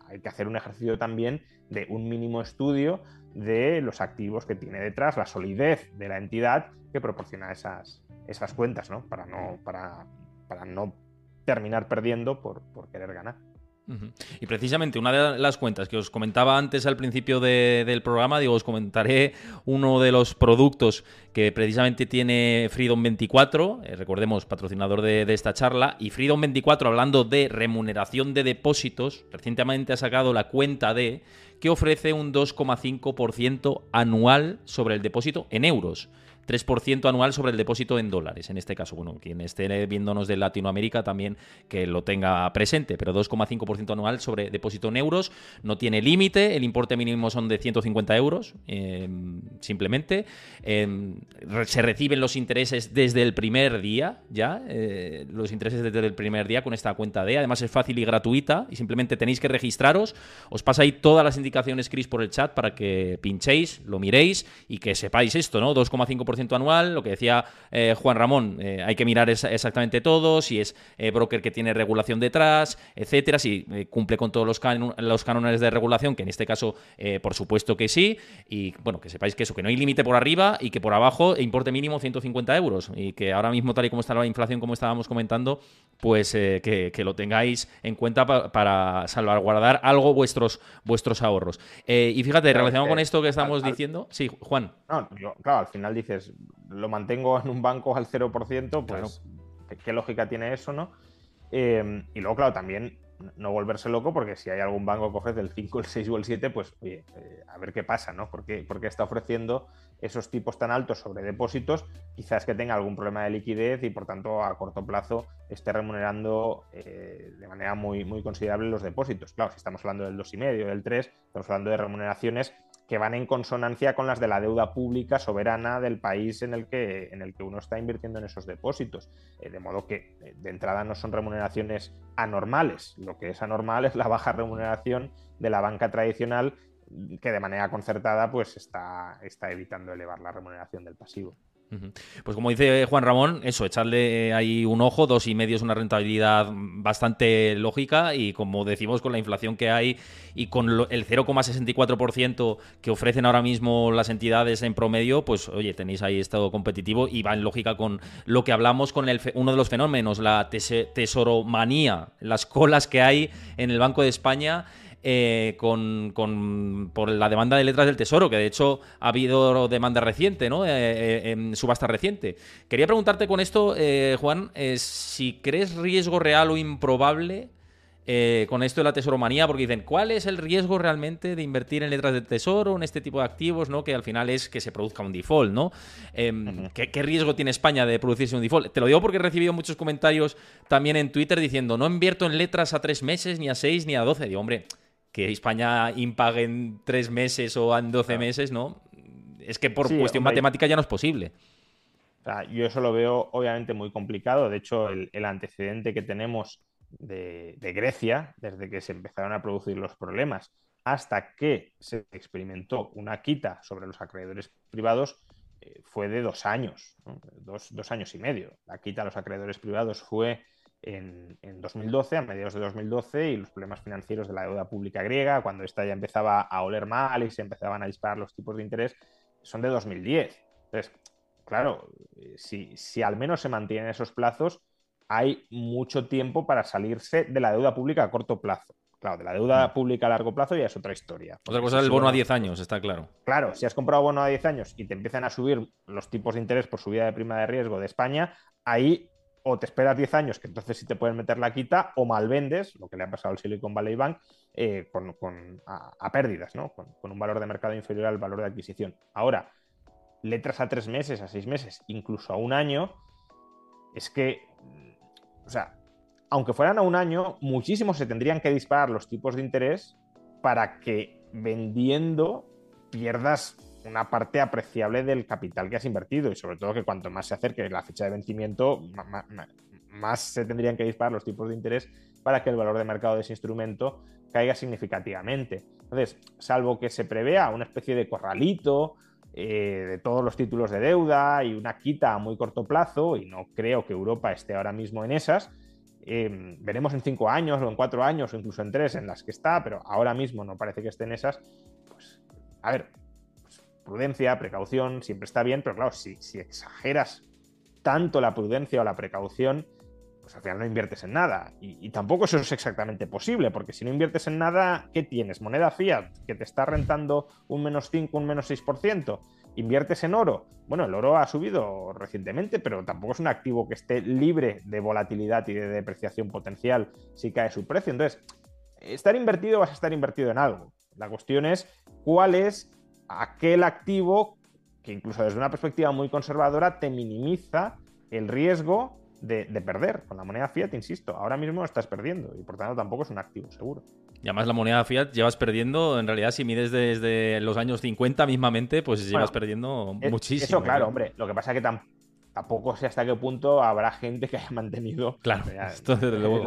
hay que hacer un ejercicio también de un mínimo estudio de los activos que tiene detrás, la solidez de la entidad que proporciona esas, esas cuentas, ¿no? Para no, para, para no terminar perdiendo por, por querer ganar. Y precisamente una de las cuentas que os comentaba antes al principio del programa, digo, os comentaré uno de los productos que precisamente tiene Freedom 24, eh, recordemos, patrocinador de, de, esta charla, y Freedom 24, hablando de remuneración de depósitos, recientemente ha sacado la cuenta de que ofrece un 2,5% anual sobre el depósito en euros. 3% anual sobre el depósito en dólares. En este caso, bueno, quien esté viéndonos de Latinoamérica también que lo tenga presente, pero 2,5% anual sobre depósito en euros. No tiene límite, el importe mínimo son de 150 euros, em, simplemente. Em, se reciben los intereses desde el primer día, ya, eh, los intereses desde el primer día con esta cuenta de. Además es fácil y gratuita y simplemente tenéis que registraros. Os pasa ahí todas las indicaciones, Chris, por el chat para que pinchéis, lo miréis y que sepáis esto, ¿no? 2,5% anual, lo que decía eh, Juan Ramón, eh, hay que mirar exactamente todo, si es eh, broker que tiene regulación detrás, etcétera, si cumple con todos los, los cánones de regulación, que en este caso, por supuesto que sí, y bueno, que sepáis que eso, que no hay límite por arriba y que por abajo importe mínimo 150 euros, y que ahora mismo, tal y como está la inflación, como estábamos comentando, pues que, lo tengáis en cuenta para salvaguardar algo vuestros, vuestros ahorros. y fíjate, relacionado con esto que estamos diciendo, sí, Juan. No, claro, al final dices, lo mantengo en un banco al 0%, pues ¿qué, lógica tiene eso, no? Em, y luego, claro, también no volverse loco, porque si hay algún banco que ofrece el 5, el 6 o el 7, pues oye, eh, a ver qué pasa, ¿no? ¿Por qué, está ofreciendo esos tipos tan altos sobre depósitos? Quizás que tenga algún problema de liquidez y por tanto a corto plazo esté remunerando eh, de manera muy, muy considerable los depósitos. Claro, si estamos hablando del 2,5, del 3, estamos hablando de remuneraciones que van en consonancia con las de la deuda pública soberana del país en el que, en el que uno está invirtiendo en esos depósitos. Eh, de modo que eh, de entrada no son remuneraciones anormales. Lo que es anormal es la baja remuneración de la banca tradicional que de manera concertada pues está, está evitando elevar la remuneración del pasivo. Pues como dice Juan Ramón, eso, echarle ahí un ojo, dos y medio es una rentabilidad bastante lógica y como decimos con la inflación que hay y con el 0,64% que ofrecen ahora mismo las entidades en promedio, pues oye, tenéis ahí estado competitivo y va en lógica con lo que hablamos con el, uno de los fenómenos, la tesoromanía, las colas que hay en el Banco de España eh, con, por la demanda de letras del Tesoro, que de hecho ha habido demanda reciente, ¿no? Eh, eh, en subasta reciente. Quería preguntarte con esto, Juan, si crees riesgo real o improbable con esto de la tesoromanía, porque dicen, ¿cuál es el riesgo realmente de invertir en letras del tesoro, en este tipo de activos, ¿no? que al final es que se produzca un default? ¿no? Em, ¿qué, ¿qué, riesgo tiene España de producirse un default? Te lo digo porque he recibido muchos comentarios también en Twitter diciendo, no invierto en letras a tres meses, ni a seis, ni a doce. Digo, hombre, que España impague en tres meses o en doce meses, ¿no? Es que por cuestión matemática ya no es posible. yo eso lo veo obviamente muy complicado. De hecho, el, antecedente que tenemos de, Grecia, desde que se empezaron a producir los problemas hasta que se experimentó una quita sobre los acreedores privados, eh, fue de dos años, dos, dos, años y medio. La quita a los acreedores privados fue en, 2012, a mediados de 2012, y los problemas financieros de la deuda pública griega, cuando esta ya empezaba a oler mal y se empezaban a disparar los tipos de interés, son de 2010. Entonces, claro, eh, si, si al menos se mantienen esos plazos, hay mucho tiempo para salirse de la deuda pública a corto plazo. Claro, de la deuda mm. pública a largo plazo ya es otra historia. Otra cosa es el bono a 10 años, está claro. Claro, si has comprado bono a 10 años y te empiezan a subir los tipos de interés por subida de prima de riesgo de España, ahí o te esperas 10 años, que entonces sí te pueden meter la quita, o malvendes, lo que le ha pasado al Silicon Valley Bank, eh, con, a, pérdidas, ¿no? Con, un valor de mercado inferior al valor de adquisición. Ahora, letras a tres meses, a seis meses, incluso a un año, es que, o sea, aunque fueran a un año, muchísimos se tendrían que disparar los tipos de interés para que vendiendo pierdas una parte apreciable del capital que has invertido y sobre todo que cuanto más se acerque la fecha de vencimiento, más, se tendrían que disparar los tipos de interés para que el valor de mercado de ese instrumento caiga significativamente. Entonces, salvo que se prevea una especie de corralito eh, de todos los títulos de deuda y una quita a muy corto plazo, y no creo que Europa esté ahora mismo en esas, eh, veremos en cinco años o en cuatro años o incluso en tres en las que está, pero ahora mismo no parece que esté en esas. Pues, a ver, prudencia, precaución, siempre está bien, pero claro, si, exageras tanto la prudencia o la precaución, pues al final no inviertes en nada. Y, tampoco eso es exactamente posible, porque si no inviertes en nada, ¿qué tienes? Moneda fiat, que te está rentando un menos 5, un menos 6%. ¿Inviertes en oro? Bueno, el oro ha subido recientemente, pero tampoco es un activo que esté libre de volatilidad y de depreciación potencial si cae su precio. Entonces, estar invertido vas a estar invertido en algo. La cuestión es cuál es aquel activo que incluso desde una perspectiva muy conservadora te minimiza el riesgo de, perder. Con la moneda fiat, insisto, ahora mismo estás perdiendo y por tanto tampoco es un activo seguro. Y además la moneda fiat llevas perdiendo, en realidad si mides desde los años 50 mismamente, pues llevas perdiendo eh, muchísimo. Eso claro, hombre, lo que pasa es que tampoco sé hasta qué punto habrá gente que haya mantenido... Claro, esto desde luego.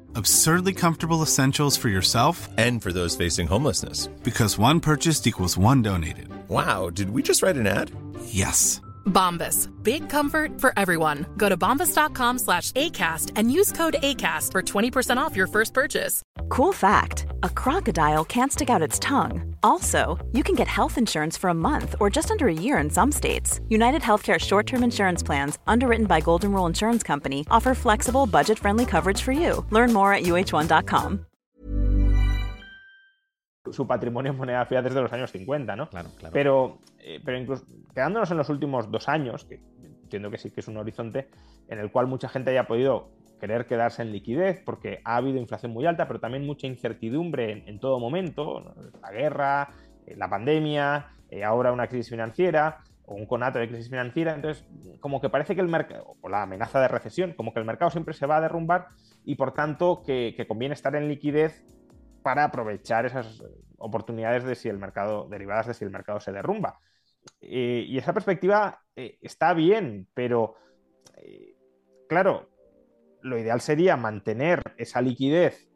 Absurdly comfortable essentials for yourself and for those facing homelessness. Because one purchased equals one donated. Wow, did we just write an ad? Yes. Bombas. Big comfort for everyone. Go to bombas.com slash ACAST and use code ACAST for 20% off your first purchase. Cool fact a crocodile can't stick out its tongue. Also, you can get health insurance for a month or just under a year in some states. United Healthcare short term insurance plans, underwritten by Golden Rule Insurance Company, offer flexible, budget friendly coverage for you. Learn more at uh1.com. Su patrimonio en moneda fiat desde los años 50, ¿no? Claro, claro. Pero, eh, pero incluso quedándonos en los últimos dos años, que entiendo que sí que es un horizonte en el cual mucha gente haya podido querer quedarse en liquidez porque ha habido inflación muy alta, pero también mucha incertidumbre en, en todo momento, la guerra, eh, la pandemia, eh, ahora una crisis financiera o un conato de crisis financiera, entonces como que parece que el mercado, o la amenaza de recesión, como que el mercado siempre se va a derrumbar y por tanto que, que conviene estar en liquidez para aprovechar esas oportunidades de si el mercado, derivadas de si el mercado se derrumba. Eh, y esa perspectiva eh, está bien, pero eh, claro, lo ideal sería mantener esa liquidez,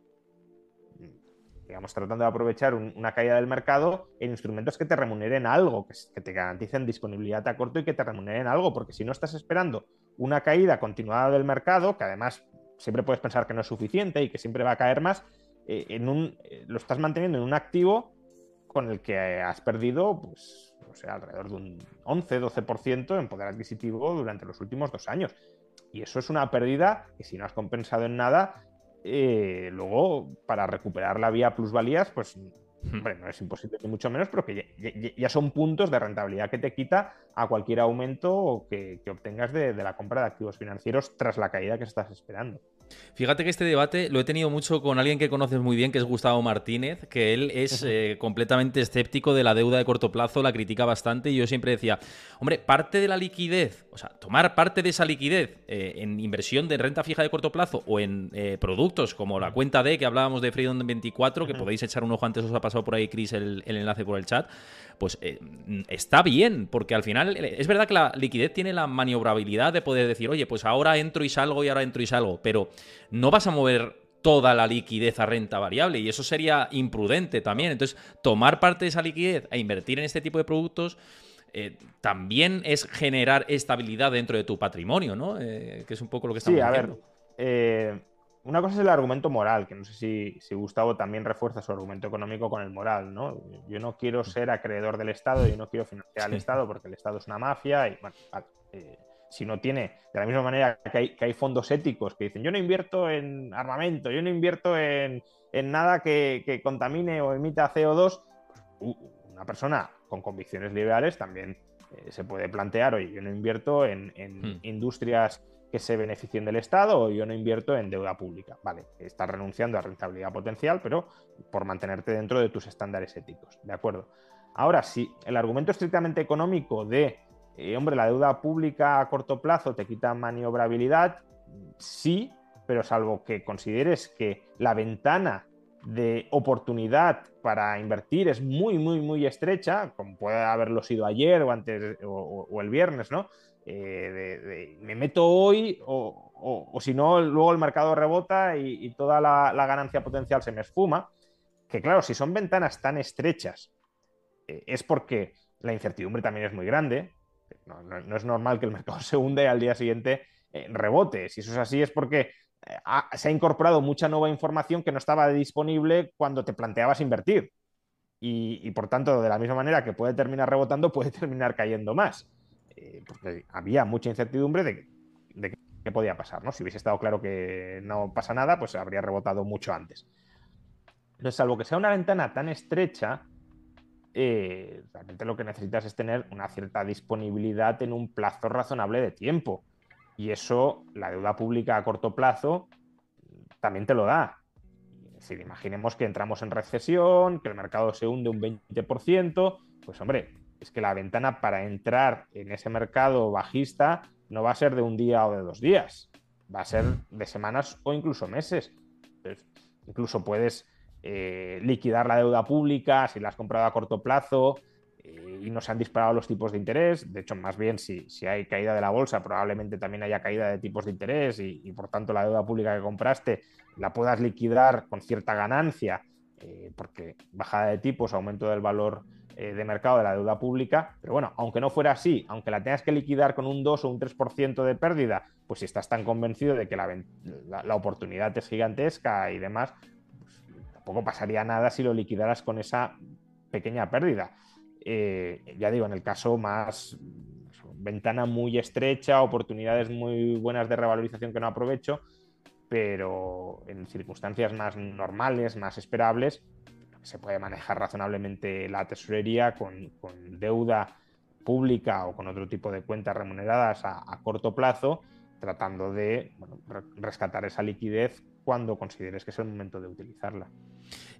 digamos, tratando de aprovechar un, una caída del mercado en instrumentos que te remuneren algo, que, te garanticen disponibilidad a corto y que te remuneren algo, porque si no estás esperando una caída continuada del mercado, que además siempre puedes pensar que no es suficiente y que siempre va a caer más, eh, en un, eh, lo estás manteniendo en un activo con el que has perdido, pues, o sea, alrededor de un 11-12% en poder adquisitivo durante los últimos dos años. Y eso es una pérdida que si no has compensado en nada, eh, luego para recuperar la vía plusvalías, pues hombre, no es imposible ni mucho menos, pero que ya, ya, ya, son puntos de rentabilidad que te quita a cualquier aumento que, que obtengas de, de, la compra de activos financieros tras la caída que estás esperando. Fíjate que este debate lo he tenido mucho con alguien que conoces muy bien, que es Gustavo Martínez, que él es eh, completamente escéptico de la deuda de corto plazo, la critica bastante y yo siempre decía, hombre, parte de la liquidez, o sea, tomar parte de esa liquidez eh, en inversión de renta fija de corto plazo o en eh, productos como la cuenta D que hablábamos de Freedom 24, que podéis echar un ojo antes, os ha pasado por ahí, Chris, el, el enlace por el chat, pues está bien, porque al final es verdad que la liquidez tiene la maniobrabilidad de poder decir, oye, pues ahora entro y salgo y ahora entro y salgo, pero no vas a mover toda la liquidez a renta variable y eso sería imprudente también. Entonces, tomar parte de esa liquidez e invertir en este tipo de productos eh, también es generar estabilidad dentro de tu patrimonio, ¿no? Eh, que es un poco lo que estamos sí, a diciendo. ver, eh, una cosa es el argumento moral, que no sé si, si, Gustavo también refuerza su argumento económico con el moral, ¿no? Yo no quiero ser acreedor del Estado, yo no quiero financiar al Estado porque el Estado es una mafia y, bueno, vale, si no tiene, de la misma manera que hay, que hay, fondos éticos que dicen, yo no invierto en armamento, yo no invierto en, en nada que, que, contamine o emita CO2, pues, una persona con convicciones liberales también eh, se puede plantear, oye, yo no invierto en, en hmm. industrias que se beneficien del Estado o yo no invierto en deuda pública. Vale, estás renunciando a rentabilidad potencial, pero por mantenerte dentro de tus estándares éticos, ¿de acuerdo? Ahora, si el argumento estrictamente económico de eh, hombre, la deuda pública a corto plazo te quita maniobrabilidad, sí, pero salvo que consideres que la ventana de oportunidad para invertir es muy, muy, muy estrecha, como puede haberlo sido ayer o antes o, el viernes, ¿no? Eh, me meto hoy o, o, si no, luego el mercado rebota y, toda la, la, ganancia potencial se me esfuma. Que claro, si son ventanas tan estrechas, eh, es porque la incertidumbre también es muy grande, no, es normal que el mercado se hunde y al día siguiente eh, rebote. Si eso es así es porque eh, se ha incorporado mucha nueva información que no estaba disponible cuando te planteabas invertir. Y, por tanto, de la misma manera que puede terminar rebotando, puede terminar cayendo más. Eh, porque había mucha incertidumbre de, qué podía pasar. Si hubiese estado claro que no pasa nada, pues habría rebotado mucho antes. Entonces, salvo que sea una ventana tan estrecha, eh, realmente lo que necesitas es tener una cierta disponibilidad en un plazo razonable de tiempo. Y eso, la deuda pública a corto plazo, también te lo da. Es decir, imaginemos que entramos en recesión, que el mercado se hunde un 20%, pues hombre, es que la ventana para entrar en ese mercado bajista no va a ser de un día o de dos días, va a ser de semanas o incluso meses. Incluso puedes eh, liquidar la deuda pública, si la has comprado a corto plazo, eh, y no se han disparado los tipos de interés. De hecho, más bien, si, si hay caída de la bolsa, probablemente también haya caída de tipos de interés y, por tanto la deuda pública que compraste la puedas liquidar con cierta ganancia, eh, porque bajada de tipos, aumento del valor de mercado de la deuda pública. Pero bueno, aunque no fuera así, aunque la tengas que liquidar con un 2 o un 3% de pérdida, pues si estás tan convencido de que la, la, oportunidad es gigantesca y demás, tampoco pasaría nada si lo liquidaras con esa pequeña pérdida. Eh, ya digo, en el caso más ventana muy estrecha, oportunidades muy buenas de revalorización que no aprovecho, pero en circunstancias más normales, más esperables, se puede manejar razonablemente la tesorería con, deuda pública o con otro tipo de cuentas remuneradas a, corto plazo, tratando de rescatar esa liquidez cuando consideres que es el momento de utilizarla.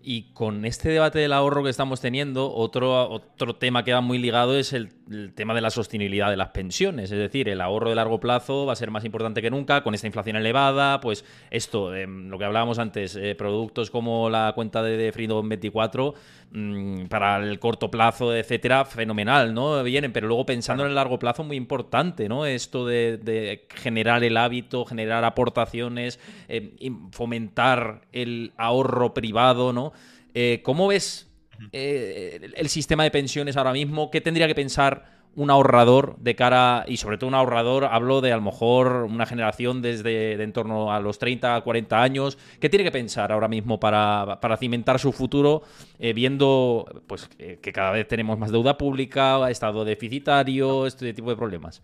Y con este debate del ahorro que estamos teniendo, otro, otro tema que va muy ligado es el, tema de la sostenibilidad de las pensiones. Es decir, el ahorro de largo plazo va a ser más importante que nunca con esta inflación elevada. Pues esto, em, lo que hablábamos antes, eh, productos como la cuenta de, de Freedom 24 mm, para el corto plazo, etcétera, fenomenal, ¿no? Vienen, pero luego pensando en el largo plazo, muy importante, ¿no? Esto de, generar el hábito, generar aportaciones, em, fomentar el ahorro privado, ¿no? Eh, ¿Cómo ves eh, el sistema de pensiones ahora mismo? ¿Qué tendría que pensar un ahorrador de cara, y sobre todo un ahorrador, hablo de a lo mejor una generación desde de en torno a los 30 a 40 años, ¿qué tiene que pensar ahora mismo para, cimentar su futuro, eh, viendo pues que cada vez tenemos más deuda pública, estado deficitario, este tipo de problemas?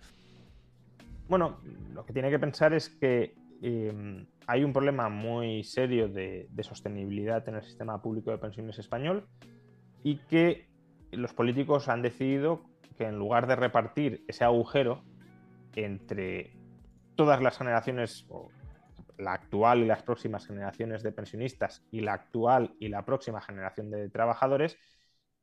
Bueno, lo que tiene que pensar es que hay un problema muy serio de, sostenibilidad en el sistema público de pensiones español y que los políticos han decidido que en lugar de repartir ese agujero entre todas las generaciones, la actual y las próximas generaciones de pensionistas y la actual y la próxima generación de trabajadores,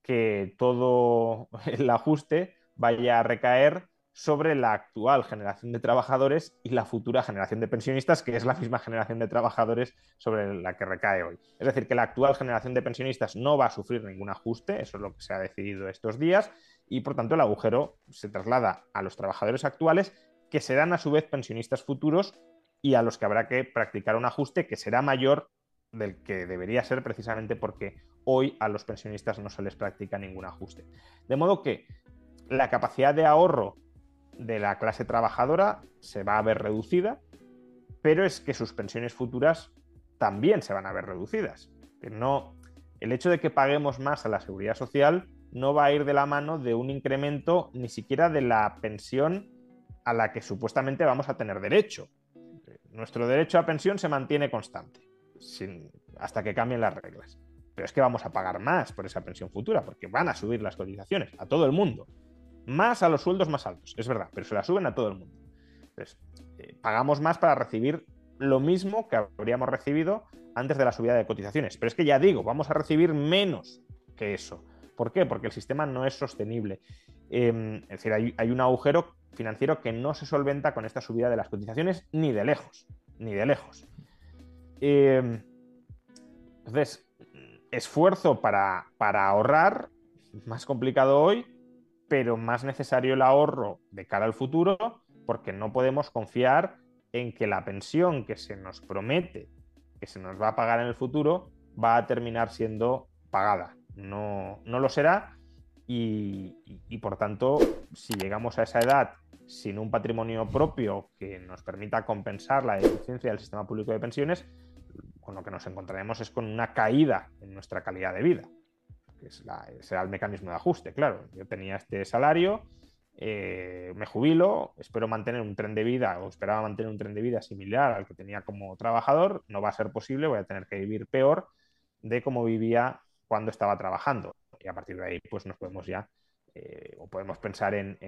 que todo el ajuste vaya a recaer sobre la actual generación de trabajadores y la futura generación de pensionistas, que es la misma generación de trabajadores sobre la que recae hoy. Es decir, que la actual generación de pensionistas no va a sufrir ningún ajuste, eso es lo que se ha decidido estos días, y por tanto el agujero se traslada a los trabajadores actuales, que serán a su vez pensionistas futuros y a los que habrá que practicar un ajuste que será mayor del que debería ser precisamente porque hoy a los pensionistas no se les practica ningún ajuste. De modo que la capacidad de ahorro de la clase trabajadora se va a ver reducida, pero es que sus pensiones futuras también se van a ver reducidas. No, el hecho de que paguemos más a la seguridad social no va a ir de la mano de un incremento ni siquiera de la pensión a la que supuestamente vamos a tener derecho. Nuestro derecho a pensión se mantiene constante hasta que cambien las reglas. Pero es que vamos a pagar más por esa pensión futura, porque van a subir las cotizaciones a todo el mundo más a los sueldos más altos, es verdad, pero se la suben a todo el mundo. Entonces, eh, pagamos más para recibir lo mismo que habríamos recibido antes de la subida de cotizaciones. Pero es que ya digo, vamos a recibir menos que eso. ¿Por qué? Porque el sistema no es sostenible. Em, es decir, hay, un agujero financiero que no se solventa con esta subida de las cotizaciones ni de lejos, ni de lejos. Em, entonces, esfuerzo para, para ahorrar, más complicado hoy, pero más necesario el ahorro de cara al futuro porque no podemos confiar en que la pensión que se nos promete que se nos va a pagar en el futuro va a terminar siendo pagada. No, no lo será y, por tanto, si llegamos a esa edad sin un patrimonio propio que nos permita compensar la deficiencia del sistema público de pensiones, con lo que nos encontraremos es con una caída en nuestra calidad de vida que será el mecanismo de ajuste, claro. Yo tenía este salario, eh, me jubilo, espero mantener un tren de vida o esperaba mantener un tren de vida similar al que tenía como trabajador, no va a ser posible, voy a tener que vivir peor de cómo vivía cuando estaba trabajando. Y a partir de ahí, pues nos podemos ya, eh, o podemos pensar en,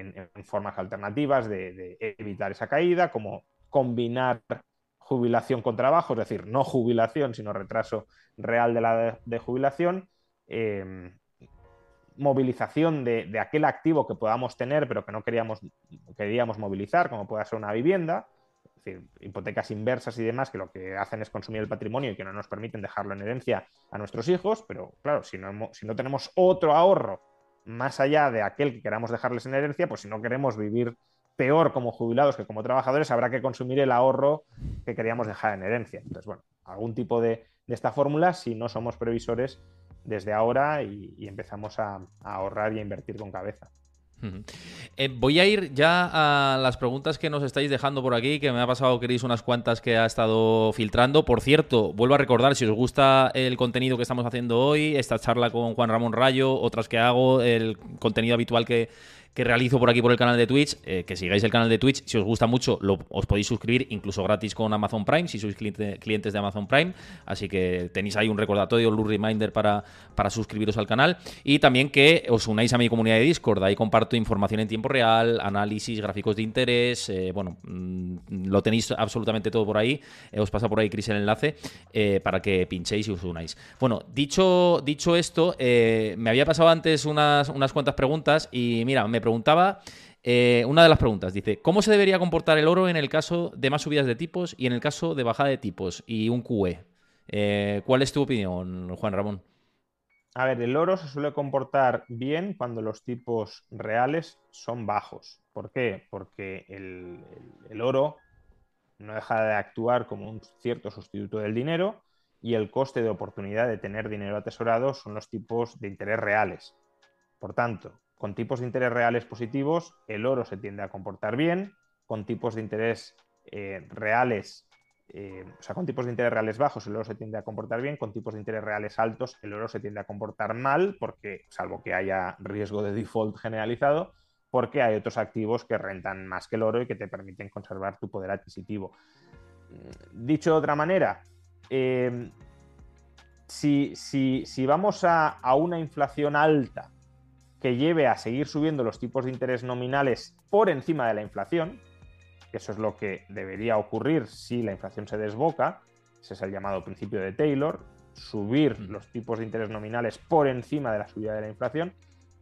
formas alternativas de, evitar esa caída, como combinar jubilación con trabajo, es decir, no jubilación, sino retraso real de la de jubilación, Em, movilización de, aquel activo que podamos tener, pero que no queríamos, queríamos movilizar, como pueda ser una vivienda, es decir, hipotecas inversas y demás, que lo que hacen es consumir el patrimonio y que no nos permiten dejarlo en herencia a nuestros hijos, pero claro, si no, si no tenemos otro ahorro más allá de aquel que queramos dejarles en herencia, pues si no queremos vivir peor como jubilados que como trabajadores, habrá que consumir el ahorro que queríamos dejar en herencia. Entonces, bueno, algún tipo de, esta fórmula si no somos previsores desde ahora y, empezamos a ahorrar y a invertir con cabeza. Eh, voy a ir ya a las preguntas que nos estáis dejando por aquí, que me ha pasado, queréis, unas cuantas que ha estado filtrando. Por cierto, vuelvo a recordar, si os gusta el contenido que estamos haciendo hoy, esta charla con Juan Ramón Rayo, otras que hago, el contenido habitual que, que realizo por aquí por el canal de Twitch, eh, que sigáis el canal de Twitch. Si os gusta mucho, os podéis suscribir incluso gratis con Amazon Prime, si sois clientes de Amazon Prime. Así que tenéis ahí un recordatorio, un reminder para, para suscribiros al canal. Y también que os unáis a mi comunidad de Discord. Ahí comparto información en tiempo real, análisis, gráficos de interés. Eh, bueno, mm, lo tenéis absolutamente todo por ahí. Eh, os pasa por ahí, Chris, el enlace para que pinchéis y os unáis. Bueno, dicho, dicho esto, me había pasado antes unas, unas cuantas preguntas y mira, me preguntaba eh, una de las preguntas. Dice, ¿cómo se debería comportar el oro en el caso de más subidas de tipos y en el caso de bajada de tipos y un QE? Eh, ¿Cuál es tu opinión, Juan Ramón? A ver, el oro se suele comportar bien cuando los tipos reales son bajos. ¿Por qué? Porque el oro no deja de actuar como un cierto sustituto del dinero y el coste de oportunidad de tener dinero atesorado son los tipos de interés reales. Por tanto, con tipos de interés reales positivos, el oro se tiende a comportar bien, con tipos de interés eh, reales, eh, o sea, con tipos de interés reales bajos, el oro se tiende a comportar bien, con tipos de interés reales altos, el oro se tiende a comportar mal, porque, salvo que haya riesgo de default generalizado, porque hay otros activos que rentan más que el oro y que te permiten conservar tu poder adquisitivo. Dicho de otra manera, eh, si, vamos a una inflación alta, que lleve a seguir subiendo los tipos de interés nominales por encima de la inflación, que eso es lo que debería ocurrir si la inflación se desboca, ese es el llamado principio de Taylor, subir los tipos de interés nominales por encima de la subida de la inflación,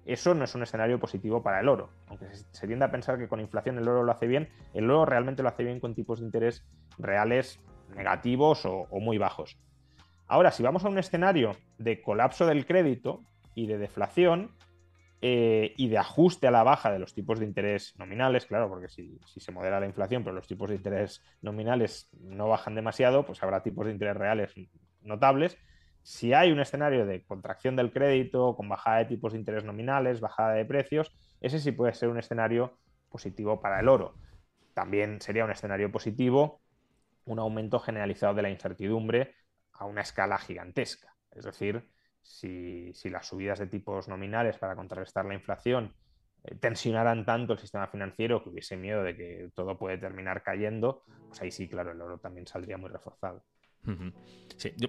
eso no es un escenario positivo para el oro. Aunque se tiende a pensar que con inflación el oro lo hace bien, el oro realmente lo hace bien con tipos de interés reales negativos o, o muy bajos. Ahora, si vamos a un escenario de colapso del crédito y de deflación, eh, y de ajuste a la baja de los tipos de interés nominales, claro, porque si, se modera la inflación, pero los tipos de interés nominales no bajan demasiado, pues habrá tipos de interés reales notables. Si hay un escenario de contracción del crédito, con bajada de tipos de interés nominales, bajada de precios, ese sí puede ser un escenario positivo para el oro. También sería un escenario positivo un aumento generalizado de la incertidumbre a una escala gigantesca. Es decir, si, las subidas de tipos nominales para contrarrestar la inflación eh, tensionaran tanto el sistema financiero que hubiese miedo de que todo puede terminar cayendo, pues ahí sí, claro, el oro también saldría muy reforzado.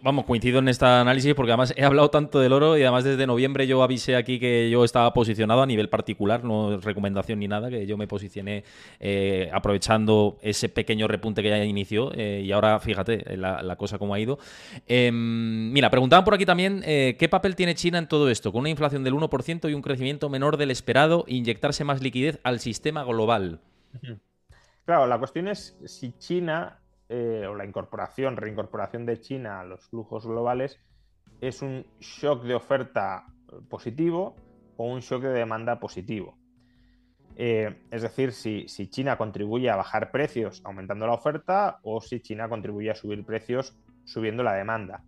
Vamos, coincido en este análisis porque además he hablado tanto del oro y además desde noviembre yo avisé aquí que yo estaba posicionado a nivel particular, no recomendación ni nada, que yo me posicioné eh, aprovechando ese pequeño repunte que ya inició eh, y ahora fíjate la, cosa como ha ido. Em, mira, preguntaban por aquí también eh, qué papel tiene China en todo esto, con una inflación del 1% y un crecimiento menor del esperado, inyectarse más liquidez al sistema global. Claro, la cuestión es si China eh, o la incorporación, reincorporación de China a los flujos globales es un shock de oferta positivo o un shock de demanda positivo. Eh, es decir, si, China contribuye a bajar precios aumentando la oferta o si China contribuye a subir precios subiendo la demanda.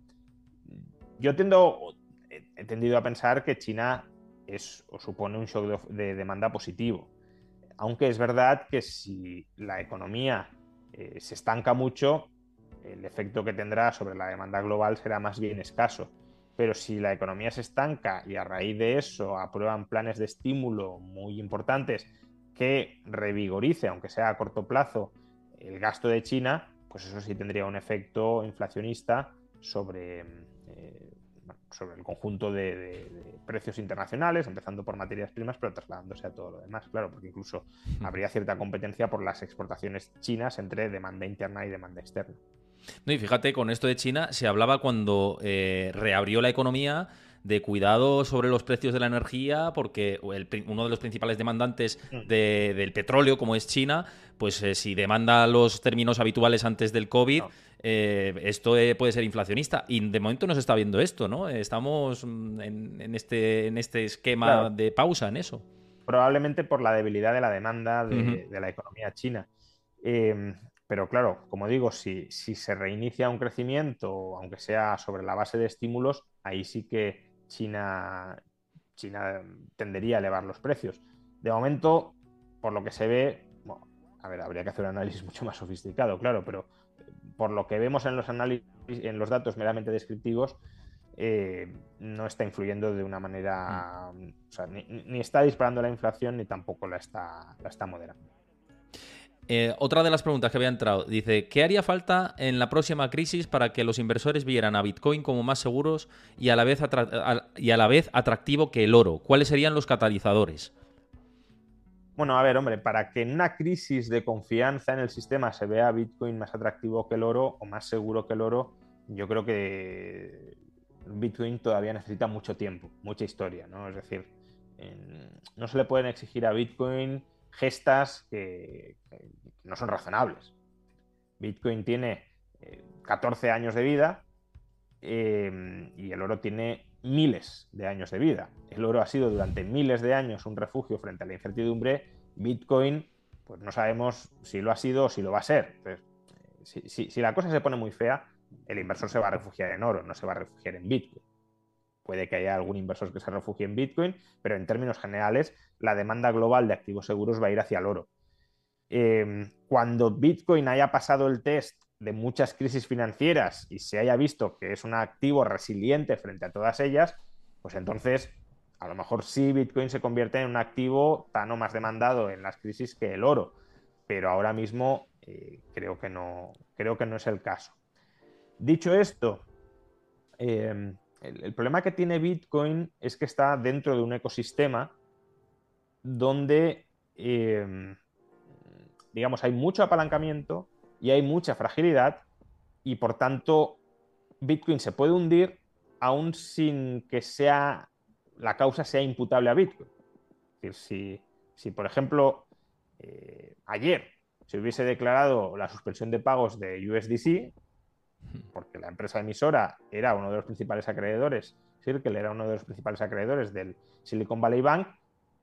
Yo tiendo, he tendido a pensar que China es o supone un shock de demanda positivo. Aunque es verdad que si la economía eh, se estanca mucho, el efecto que tendrá sobre la demanda global será más bien escaso. Pero si la economía se estanca y a raíz de eso aprueban planes de estímulo muy importantes que revigorice, aunque sea a corto plazo, el gasto de China, pues eso sí tendría un efecto inflacionista sobre, sobre el conjunto de, precios internacionales, empezando por materias primas, pero trasladándose a todo lo demás, claro, porque incluso habría cierta competencia por las exportaciones chinas entre demanda interna y demanda externa. No, y fíjate, con esto de China se hablaba cuando eh, reabrió la economía de cuidado sobre los precios de la energía, porque uno de los principales demandantes mm. del petróleo, como es China, pues eh, si demanda los términos habituales antes del COVID, eh, esto eh, puede ser inflacionista. Y de momento no se está viendo esto, ¿no? Estamos mm, en, este, en este esquema de pausa en eso. Probablemente por la debilidad de la demanda de, la economía china. Em, pero claro, como digo, si, si, se reinicia un crecimiento, aunque sea sobre la base de estímulos, ahí sí que China, China tendería a elevar los precios. De momento, por lo que se ve, a ver, habría que hacer un análisis mucho más sofisticado, claro, pero por lo que vemos en los análisis, en los datos meramente descriptivos, eh, no está influyendo de una manera, o sea, ni, está disparando la inflación ni tampoco la está, la está moderando. Eh, otra de las preguntas que había entrado dice, ¿qué haría falta en la próxima crisis para que los inversores vieran a Bitcoin como más seguros y a la vez, y a la vez atractivo que el oro? ¿Cuáles serían los catalizadores? Bueno, a ver, hombre, para que en una crisis de confianza en el sistema se vea Bitcoin más atractivo que el oro o más seguro que el oro, yo creo que Bitcoin todavía necesita mucho tiempo, mucha historia, ¿no? Es decir, no se le pueden exigir a Bitcoin gestas que, no son razonables. Bitcoin tiene 14 eh, años de vida eh, y el oro tiene miles de años de vida. El oro ha sido durante miles de años un refugio frente a la incertidumbre. Bitcoin, pues no sabemos si lo ha sido o si lo va a ser. si, la cosa se pone muy fea, el inversor se va a refugiar en oro, no se va a refugiar en Bitcoin. Puede que haya algún inversor que se refugie en Bitcoin, pero en términos generales, la demanda global de activos seguros va a ir hacia el oro. Em, cuando Bitcoin haya pasado el test de muchas crisis financieras y se haya visto que es un activo resiliente frente a todas ellas, pues entonces a lo mejor sí Bitcoin se convierte en un activo tan o más demandado en las crisis que el oro, pero ahora mismo eh, creo, que no, creo que no es el caso. Dicho esto, em, el, problema que tiene Bitcoin es que está dentro de un ecosistema donde, em, digamos, hay mucho apalancamiento, y hay mucha fragilidad y por tanto Bitcoin se puede hundir aún sin que sea la causa sea imputable a Bitcoin. Es decir, si, por ejemplo eh, ayer se hubiese declarado la suspensión de pagos de USDC, porque la empresa emisora era uno de los principales acreedores, Circle era uno de los principales acreedores del Silicon Valley Bank,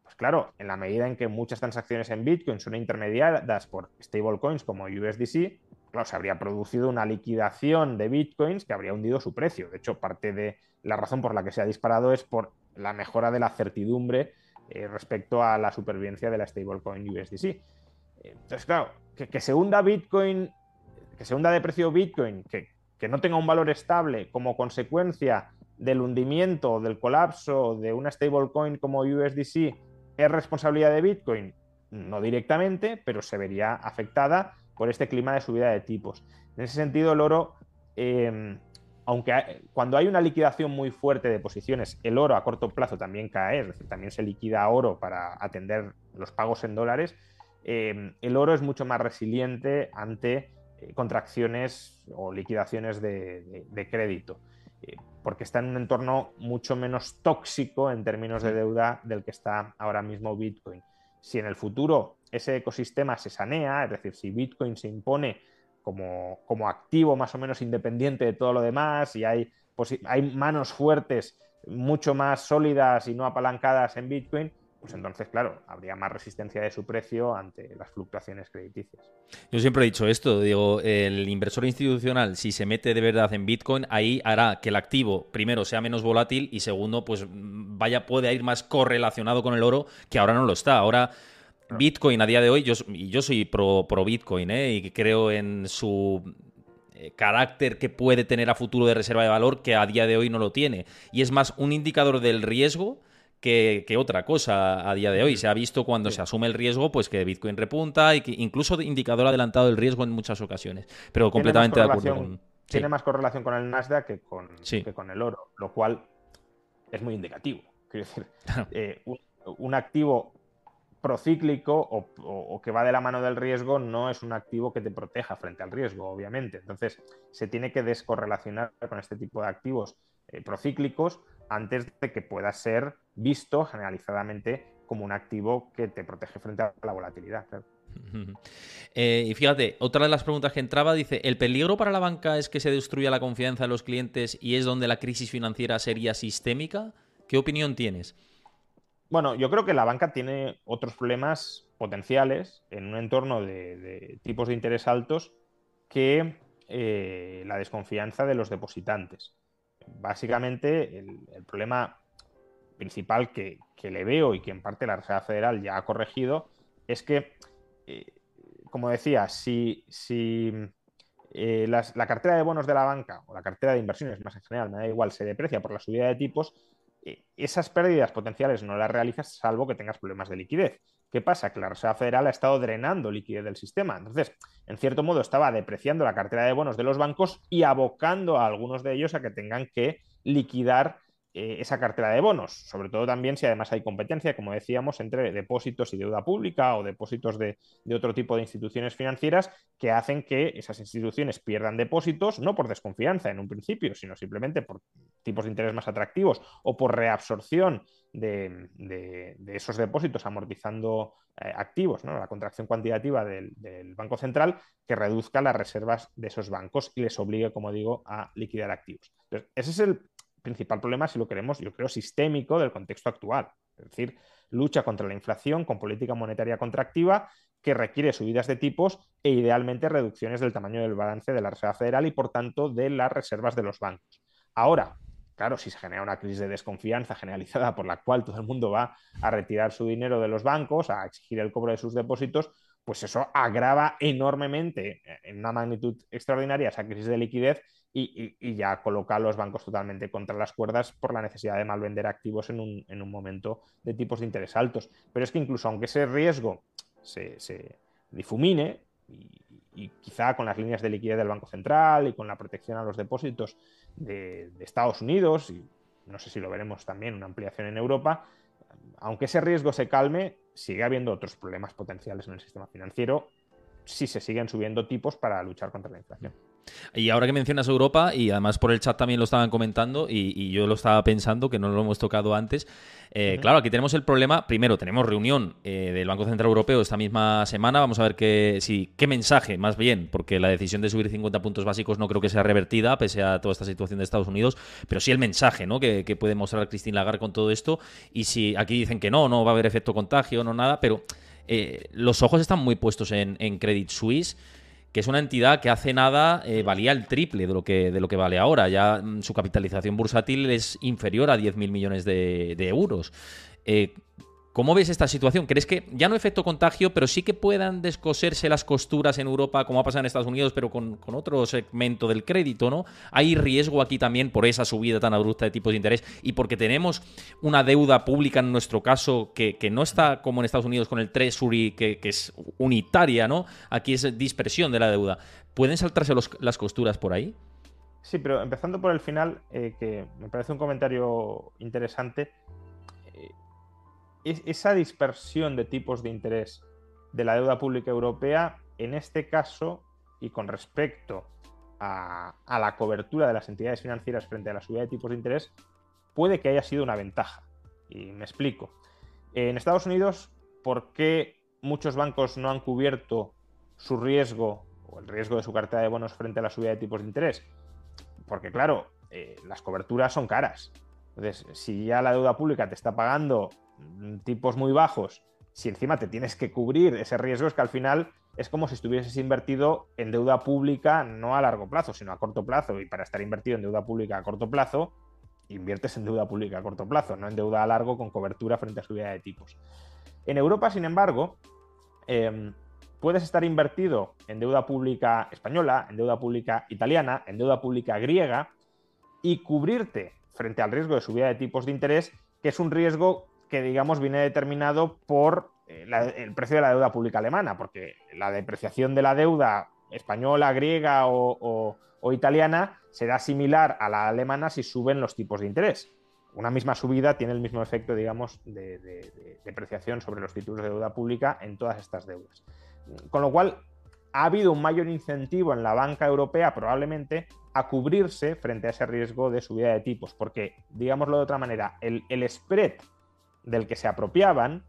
pues claro, en la medida en que muchas transacciones en Bitcoin son intermediadas por stablecoins como USDC, claro, se habría producido una liquidación de Bitcoins que habría hundido su precio. De hecho, parte de la razón por la que se ha disparado es por la mejora de la certidumbre eh, respecto a la supervivencia de la stablecoin USDC. Entonces, claro, que, se hunda Bitcoin, que se hunda de precio Bitcoin, que, no tenga un valor estable como consecuencia del hundimiento, del colapso de una stablecoin como USDC ¿Es responsabilidad de Bitcoin? No directamente, pero se vería afectada por este clima de subida de tipos. En ese sentido, el oro, em, aunque cuando hay una liquidación muy fuerte de posiciones, el oro a corto plazo también cae, es decir, también se liquida oro para atender los pagos en dólares, em, el oro es mucho más resiliente ante eh, contracciones o liquidaciones de crédito. Eh, porque está en un entorno mucho menos tóxico en términos de deuda del que está ahora mismo Bitcoin. Si en el futuro ese ecosistema se sanea, es decir, si Bitcoin se impone como, como activo más o menos independiente de todo lo demás y hay, hay manos fuertes mucho más sólidas y no apalancadas en Bitcoin, pues entonces, claro, habría más resistencia de su precio ante las fluctuaciones crediticias. Yo siempre he dicho esto, digo, el inversor institucional, si se mete de verdad en Bitcoin, ahí hará que el activo, primero, sea menos volátil y segundo, pues vaya, puede ir más correlacionado con el oro, que ahora no lo está. Ahora, Bitcoin a día de hoy, yo, yo soy pro, pro Bitcoin, ¿eh? y creo en su eh, carácter que puede tener a futuro de reserva de valor que a día de hoy no lo tiene. Y es más un indicador del riesgo que, otra cosa a día de hoy. Se ha visto cuando se asume el riesgo, pues que Bitcoin repunta y que incluso indicador adelantado del riesgo en muchas ocasiones. Pero completamente de acuerdo con. Tiene más correlación con el Nasdaq que con, que con el oro, lo cual es muy indicativo. Quiero decir, eh, un, activo procíclico o, o, que va de la mano del riesgo no es un activo que te proteja frente al riesgo, obviamente. Entonces, se tiene que descorrelacionar con este tipo de activos eh, procíclicos antes de que pueda ser visto generalizadamente como un activo que te protege frente a la volatilidad. Eh, y fíjate, otra de las preguntas que entraba dice, ¿el peligro para la banca es que se destruya la confianza de los clientes y es donde la crisis financiera sería sistémica? ¿Qué opinión tienes? Bueno, yo creo que la banca tiene otros problemas potenciales en un entorno de, tipos de interés altos que eh, la desconfianza de los depositantes. Básicamente, el, problema principal que, le veo y que en parte la Reserva Federal ya ha corregido es que eh, como decía, si, eh, la cartera de bonos de la banca o la cartera de inversiones más en general, me da igual, se deprecia por la subida de tipos, eh, esas pérdidas potenciales no las realizas salvo que tengas problemas de liquidez. ¿Qué pasa? Que la Reserva Federal ha estado drenando liquidez del sistema. Entonces, en cierto modo, estaba depreciando la cartera de bonos de los bancos y abocando a algunos de ellos a que tengan que liquidar eh, esa cartera de bonos, sobre todo también si además hay competencia, como decíamos, entre depósitos y deuda pública o depósitos de, otro tipo de instituciones financieras que hacen que esas instituciones pierdan depósitos, no por desconfianza en un principio, sino simplemente por tipos de interés más atractivos o por reabsorción de, esos depósitos amortizando eh, activos, ¿no? la contracción cuantitativa del, del, Banco Central, que reduzca las reservas de esos bancos y les obligue, como digo, a liquidar activos. Entonces, ese es el principal problema, si lo queremos, yo creo, sistémico del contexto actual. Es decir, lucha contra la inflación con política monetaria contractiva que requiere subidas de tipos e idealmente reducciones del tamaño del balance de la Reserva Federal y, por tanto, de las reservas de los bancos. Ahora, claro, si se genera una crisis de desconfianza generalizada por la cual todo el mundo va a retirar su dinero de los bancos, a exigir el cobro de sus depósitos, pues eso agrava enormemente, eh, en una magnitud extraordinaria, esa crisis de liquidez y, ya coloca a los bancos totalmente contra las cuerdas por la necesidad de malvender activos en un, momento de tipos de interés altos. Pero es que incluso aunque ese riesgo se, difumine, y, quizá con las líneas de liquidez del Banco Central y con la protección a los depósitos de, de Estados Unidos, y no sé si lo veremos también, una ampliación en Europa, aunque ese riesgo se calme, sigue habiendo otros problemas potenciales en el sistema financiero si se siguen subiendo tipos para luchar contra la inflación. Y ahora que mencionas Europa, y además por el chat también lo estaban comentando, y, yo lo estaba pensando, que no lo hemos tocado antes, eh, claro, aquí tenemos el problema, primero tenemos reunión eh, del Banco Central Europeo esta misma semana, vamos a ver qué, si, qué mensaje, más bien, porque la decisión de subir 50 puntos básicos no creo que sea revertida, pese a toda esta situación de Estados Unidos, pero sí el mensaje ¿no? que, puede mostrar Christine Lagarde con todo esto, y si aquí dicen que no, no va a haber efecto contagio, no nada, pero eh, los ojos están muy puestos en, en Credit Suisse que es una entidad que hace nada eh, valía el triple de lo que, de lo que vale ahora. Ya mm, su capitalización bursátil es inferior a 10.000 millones de, euros. Eh, ¿Cómo ves esta situación? ¿Crees que ya no efecto contagio, pero sí que puedan descoserse las costuras en Europa, como ha pasado en Estados Unidos, pero con, otro segmento del crédito, ¿no? Hay riesgo aquí también por esa subida tan abrupta de tipos de interés y porque tenemos una deuda pública en nuestro caso que, no está como en Estados Unidos con el Treasury, que, es unitaria, ¿no? Aquí es dispersión de la deuda. ¿Pueden saltarse las costuras por ahí? Sí, pero empezando por el final, eh, que me parece un comentario interesante esa dispersión de tipos de interés de la deuda pública europea, en este caso, y con respecto a, la cobertura de las entidades financieras frente a la subida de tipos de interés, puede que haya sido una ventaja. Y me explico. En Estados Unidos, ¿por qué muchos bancos no han cubierto su riesgo o el riesgo de su cartera de bonos frente a la subida de tipos de interés? Porque claro, eh, las coberturas son caras. Entonces, si ya la deuda pública te está pagando tipos muy bajos, si encima te tienes que cubrir ese riesgo, es que al final es como si estuvieses invertido en deuda pública no a largo plazo, sino a corto plazo. Y para estar invertido en deuda pública a corto plazo, inviertes en deuda pública a corto plazo, no en deuda a largo con cobertura frente a subida de tipos. En Europa, sin embargo, em, puedes estar invertido en deuda pública española, en deuda pública italiana, en deuda pública griega y cubrirte frente al riesgo de subida de tipos de interés, que es un riesgo que, digamos, viene determinado por eh, el precio de la deuda pública alemana, porque la depreciación de la deuda española, griega o, italiana será similar a la alemana si suben los tipos de interés. Una misma subida tiene el mismo efecto, digamos, de, depreciación sobre los títulos de deuda pública en todas estas deudas. Con lo cual, ha habido un mayor incentivo en la banca europea probablemente a cubrirse frente a ese riesgo de subida de tipos, porque, digámoslo de otra manera, el, el spread del que se apropiaban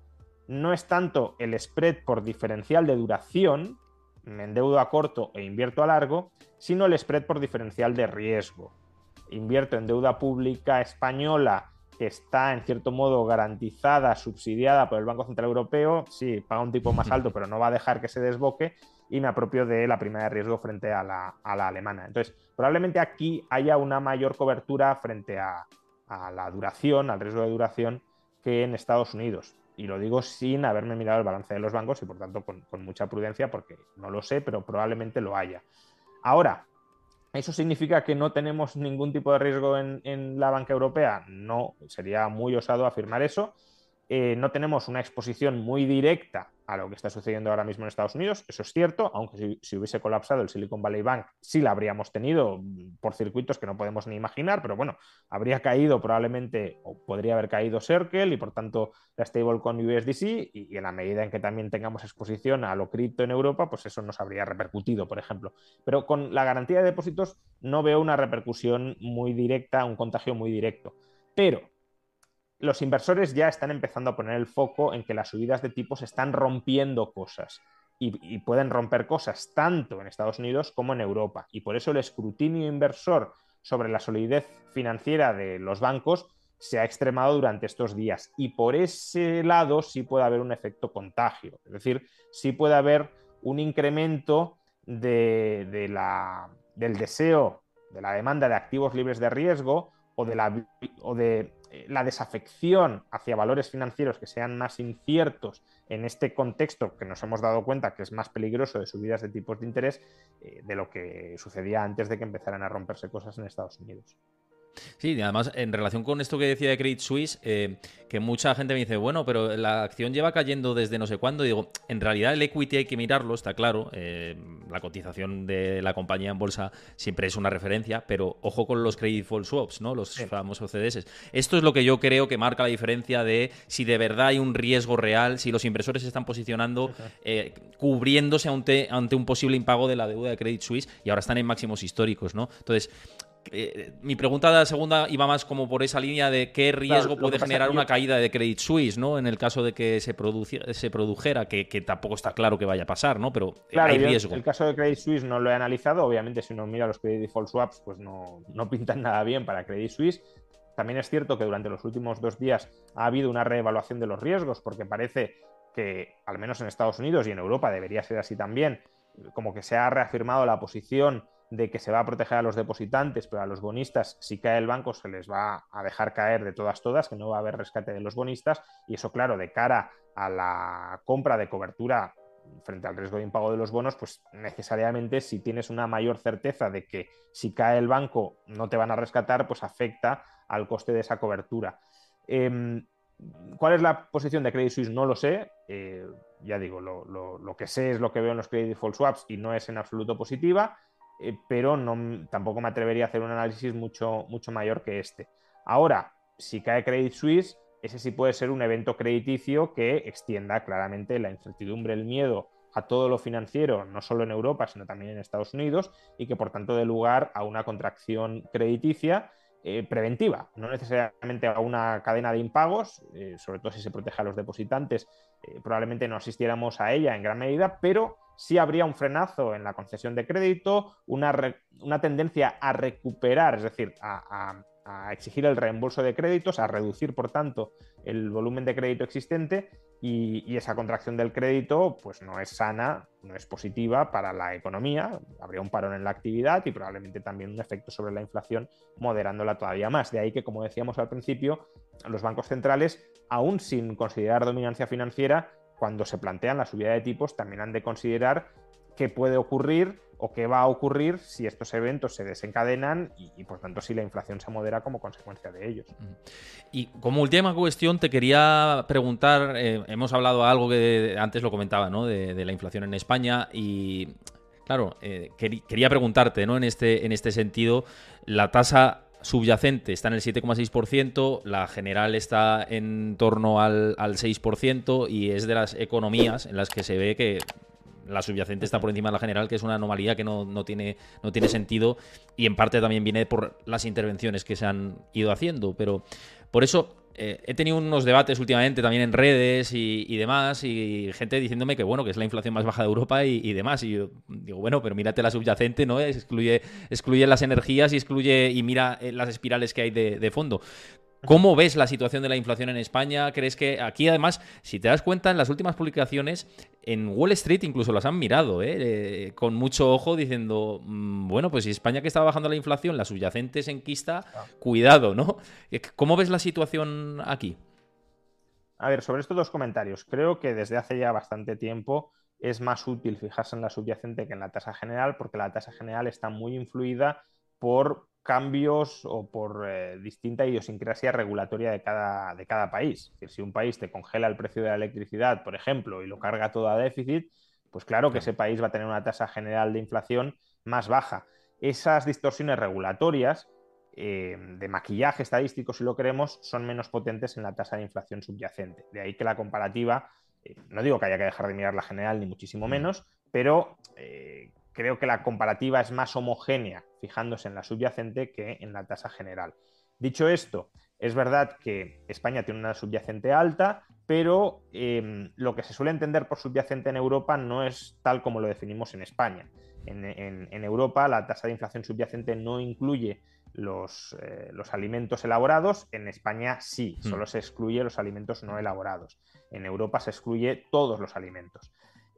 no es tanto el spread por diferencial de duración, me endeudo a corto e invierto a largo, sino el spread por diferencial de riesgo. Invierto en deuda pública española que está en cierto modo garantizada, subsidiada por el Banco Central Europeo, sí, paga un tipo más alto, pero no va a dejar que se desboque, y me apropio de la prima de riesgo frente a la, alemana. Entonces, probablemente aquí haya una mayor cobertura frente a, la duración, al riesgo de duración, que en Estados Unidos. Y lo digo sin haberme mirado el balance de los bancos y por tanto con, mucha prudencia porque no lo sé, pero probablemente lo haya. Ahora, ¿Eso significa que no tenemos ningún tipo de riesgo en, la banca europea? No, sería muy osado afirmar eso. Eh, no tenemos una exposición muy directa a lo que está sucediendo ahora mismo en Estados Unidos, eso es cierto, aunque si, hubiese colapsado el Silicon Valley Bank, sí la habríamos tenido mm, por circuitos que no podemos ni imaginar, pero bueno, habría caído probablemente, o podría haber caído Circle y por tanto la stablecoin USDC, y, y en la medida en que también tengamos exposición a lo cripto en Europa, pues eso nos habría repercutido, por ejemplo. Pero con la garantía de depósitos no veo una repercusión muy directa, un contagio muy directo. Pero los inversores ya están empezando a poner el foco en que las subidas de tipos están rompiendo cosas y, pueden romper cosas tanto en Estados Unidos como en Europa. Y por eso el escrutinio inversor sobre la solidez financiera de los bancos se ha extremado durante estos días. Y por ese lado sí puede haber un efecto contagio. Es decir, sí puede haber un incremento de, la, del deseo, de la demanda de activos libres de riesgo o de, la, o de la desafección hacia valores financieros que sean más inciertos en este contexto que nos hemos dado cuenta que es más peligroso de subidas de tipos de interés eh, de lo que sucedía antes de que empezaran a romperse cosas en Estados Unidos. Sí, además, en relación con esto que decía de Credit Suisse, eh, que mucha gente me dice, bueno, pero la acción lleva cayendo desde no sé cuándo. Digo, en realidad el equity hay que mirarlo, está claro. Eh, la cotización de la compañía en bolsa siempre es una referencia, pero ojo con los credit default swaps, ¿no? Los famosos CDS. Esto es lo que yo creo que marca la diferencia de si de verdad hay un riesgo real, si los inversores se están posicionando eh, cubriéndose ante, ante un posible impago de la deuda de Credit Suisse y ahora están en máximos históricos, ¿no? Entonces, eh, mi pregunta de la segunda iba más como por esa línea de qué riesgo puede generar una caída de Credit Suisse, ¿no? En el caso de que se, se produjera, que, tampoco está claro que vaya a pasar, ¿no? Pero hay riesgo. el caso de Credit Suisse no lo he analizado. Obviamente, si uno mira los Credit Default Swaps, pues no, no pintan nada bien para Credit Suisse. También es cierto que durante los últimos dos días ha habido una reevaluación de los riesgos, porque parece que, al menos en Estados Unidos y en Europa, debería ser así también, como que se ha reafirmado la posición de que se va a proteger a los depositantes, pero a los bonistas, si cae el banco, se les va a dejar caer de todas, todas, que no va a haber rescate de los bonistas. Y eso, claro, de cara a la compra de cobertura frente al riesgo de impago de los bonos, pues necesariamente si tienes una mayor certeza de que si cae el banco no te van a rescatar, pues afecta al coste de esa cobertura. Em, ¿Cuál es la posición de Credit Suisse? No lo sé. Eh, ya digo, lo, lo, que sé es lo que veo en los Credit Default Swaps y no es en absoluto positiva. Eh, pero no, tampoco me atrevería a hacer un análisis mucho, mucho mayor que este. Ahora, si cae Credit Suisse, ese sí puede ser un evento crediticio que extienda claramente la incertidumbre, el miedo a todo lo financiero, no solo en Europa, sino también en Estados Unidos, y que por tanto dé lugar a una contracción crediticia eh, preventiva, no necesariamente a una cadena de impagos, eh, sobre todo si se protege a los depositantes, probablemente no asistiéramos a ella en gran medida, pero sí habría un frenazo en la concesión de crédito, una, tendencia a recuperar, es decir, a, exigir el reembolso de créditos, a reducir, por tanto, el volumen de crédito existente y, esa contracción del crédito pues no es sana, no es positiva para la economía, habría un parón en la actividad y probablemente también un efecto sobre la inflación moderándola todavía más. De ahí que, como decíamos al principio, los bancos centrales, aún sin considerar dominancia financiera, cuando se plantean la subida de tipos, también han de considerar qué puede ocurrir o qué va a ocurrir si estos eventos se desencadenan y, por tanto si la inflación se modera como consecuencia de ellos. Y como última cuestión te quería preguntar, eh, hemos hablado algo que antes lo comentaba, ¿no? De, la inflación en España y claro, eh, quería preguntarte, ¿no? En este, en este sentido, la tasa subyacente está en el 7,6%, la general está en torno al, 6% y es de las economías en las que se ve que la subyacente está por encima de la general, que es una anomalía que no, tiene, no tiene sentido y en parte también viene por las intervenciones que se han ido haciendo. Pero por eso eh, he tenido unos debates últimamente también en redes y, demás, y gente diciéndome que bueno, que es la inflación más baja de Europa y, demás. Y yo digo, bueno, pero mírate la subyacente, ¿no? Excluye, excluye las energías y excluye y mira eh, las espirales que hay de fondo. ¿Cómo ves la situación de la inflación en España? ¿Crees que aquí además, si te das cuenta, en las últimas publicaciones, en Wall Street incluso las han mirado, ¿eh? Eh, con mucho ojo, diciendo, mm, bueno, pues si España que está bajando la inflación, la subyacente se enquista, ah. cuidado, ¿no? Eh, ¿Cómo ves la situación aquí? A ver, sobre estos dos comentarios, creo que desde hace ya bastante tiempo es más útil fijarse en la subyacente que en la tasa general, porque la tasa general está muy influida por cambios o por eh, distinta idiosincrasia regulatoria de cada, de cada país. si un país te congela el precio de la electricidad, por ejemplo, y lo carga todo a déficit, pues claro que ese país va a tener una tasa general de inflación más baja. Esas distorsiones regulatorias eh, de maquillaje estadístico, si lo queremos, son menos potentes en la tasa de inflación subyacente. De ahí que la comparativa, eh, no digo que haya que dejar de mirar la general, ni muchísimo mm. menos, pero creo que la comparativa es más homogénea fijándose en la subyacente que en la tasa general. Dicho esto, es verdad que España tiene una subyacente alta, pero em, lo que se suele entender por subyacente en Europa no es tal como lo definimos en España. En, Europa la tasa de inflación subyacente no incluye los, eh, los alimentos elaborados, en España sí, hmm. solo se excluye los alimentos no elaborados. En Europa se excluye todos los alimentos.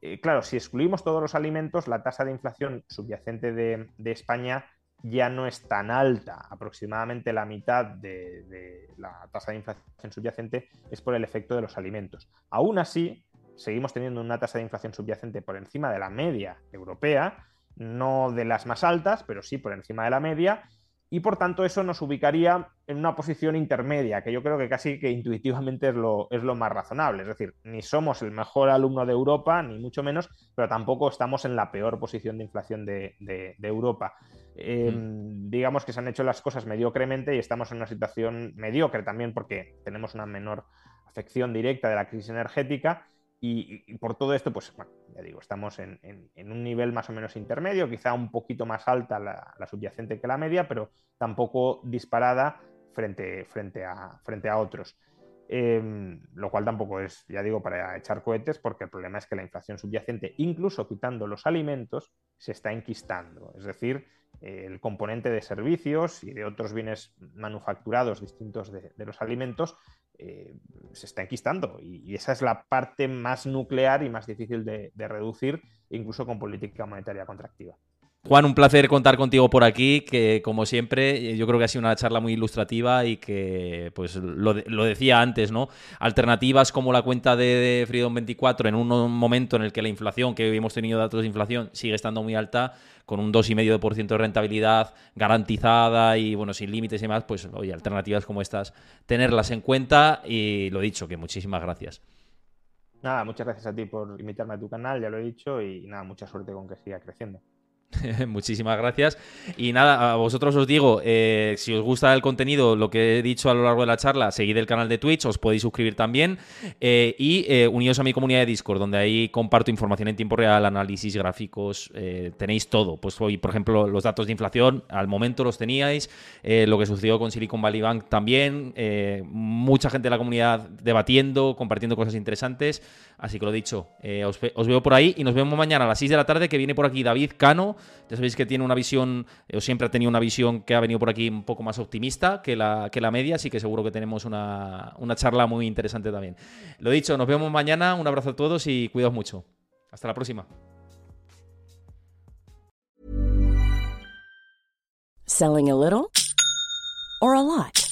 Eh, claro, si excluimos todos los alimentos, la tasa de inflación subyacente de, España ya no es tan alta. Aproximadamente la mitad de, la tasa de inflación subyacente es por el efecto de los alimentos. Aún así, seguimos teniendo una tasa de inflación subyacente por encima de la media europea, no de las más altas, pero sí por encima de la media, y por tanto eso nos ubicaría en una posición intermedia, que yo creo que casi que intuitivamente es lo, es lo más razonable. Es decir, ni somos el mejor alumno de Europa, ni mucho menos, pero tampoco estamos en la peor posición de inflación de, Europa. Em, mm. Digamos que se han hecho las cosas mediocremente y estamos en una situación mediocre también porque tenemos una menor afección directa de la crisis energética y, por todo esto, pues ya digo, estamos en, un nivel más o menos intermedio, quizá un poquito más alta la, subyacente que la media, pero tampoco disparada frente, frente, a, frente a otros. Em, lo cual tampoco es, ya digo, para echar cohetes, porque el problema es que la inflación subyacente, incluso quitando los alimentos, se está enquistando. Es decir, el componente de servicios y de otros bienes manufacturados distintos de, los alimentos eh, se está enquistando y, esa es la parte más nuclear y más difícil de, de reducir, incluso con política monetaria contractiva. Juan, un placer contar contigo por aquí, que como siempre yo creo que ha sido una charla muy ilustrativa y que, pues lo, decía antes, ¿no? Alternativas como la cuenta de, Freedom 24 en un momento en el que la inflación, que hoy hemos tenido datos de inflación, sigue estando muy alta, con un 2,5% de rentabilidad garantizada y, bueno, sin límites y demás, pues, oye, alternativas como estas, tenerlas en cuenta y lo dicho, que muchísimas gracias. Nada, muchas gracias a ti por invitarme a tu canal, ya lo he dicho, y nada, mucha suerte con que siga creciendo. Muchísimas gracias. Y nada, a vosotros os digo, eh, si os gusta el contenido, lo que he dicho a lo largo de la charla, seguid el canal de Twitch, os podéis suscribir también eh, y eh, uniros a mi comunidad de Discord, donde ahí comparto información en tiempo real, análisis, gráficos, tenéis todo. Pues hoy, por ejemplo, los datos de inflación, al momento los teníais, lo que sucedió con Silicon Valley Bank también, mucha gente de la comunidad debatiendo, compartiendo cosas interesantes. Así que lo dicho, os, os veo por ahí y nos vemos mañana a las 6 de la tarde, que viene por aquí David Cano ya sabéis que tiene una visión, o siempre ha tenido una visión que ha venido por aquí un poco más optimista que la, que la media, así que seguro que tenemos una, una charla muy interesante también. Lo dicho, nos vemos mañana, un abrazo a todos y cuidaos mucho. Hasta la próxima. Selling a little or a lot.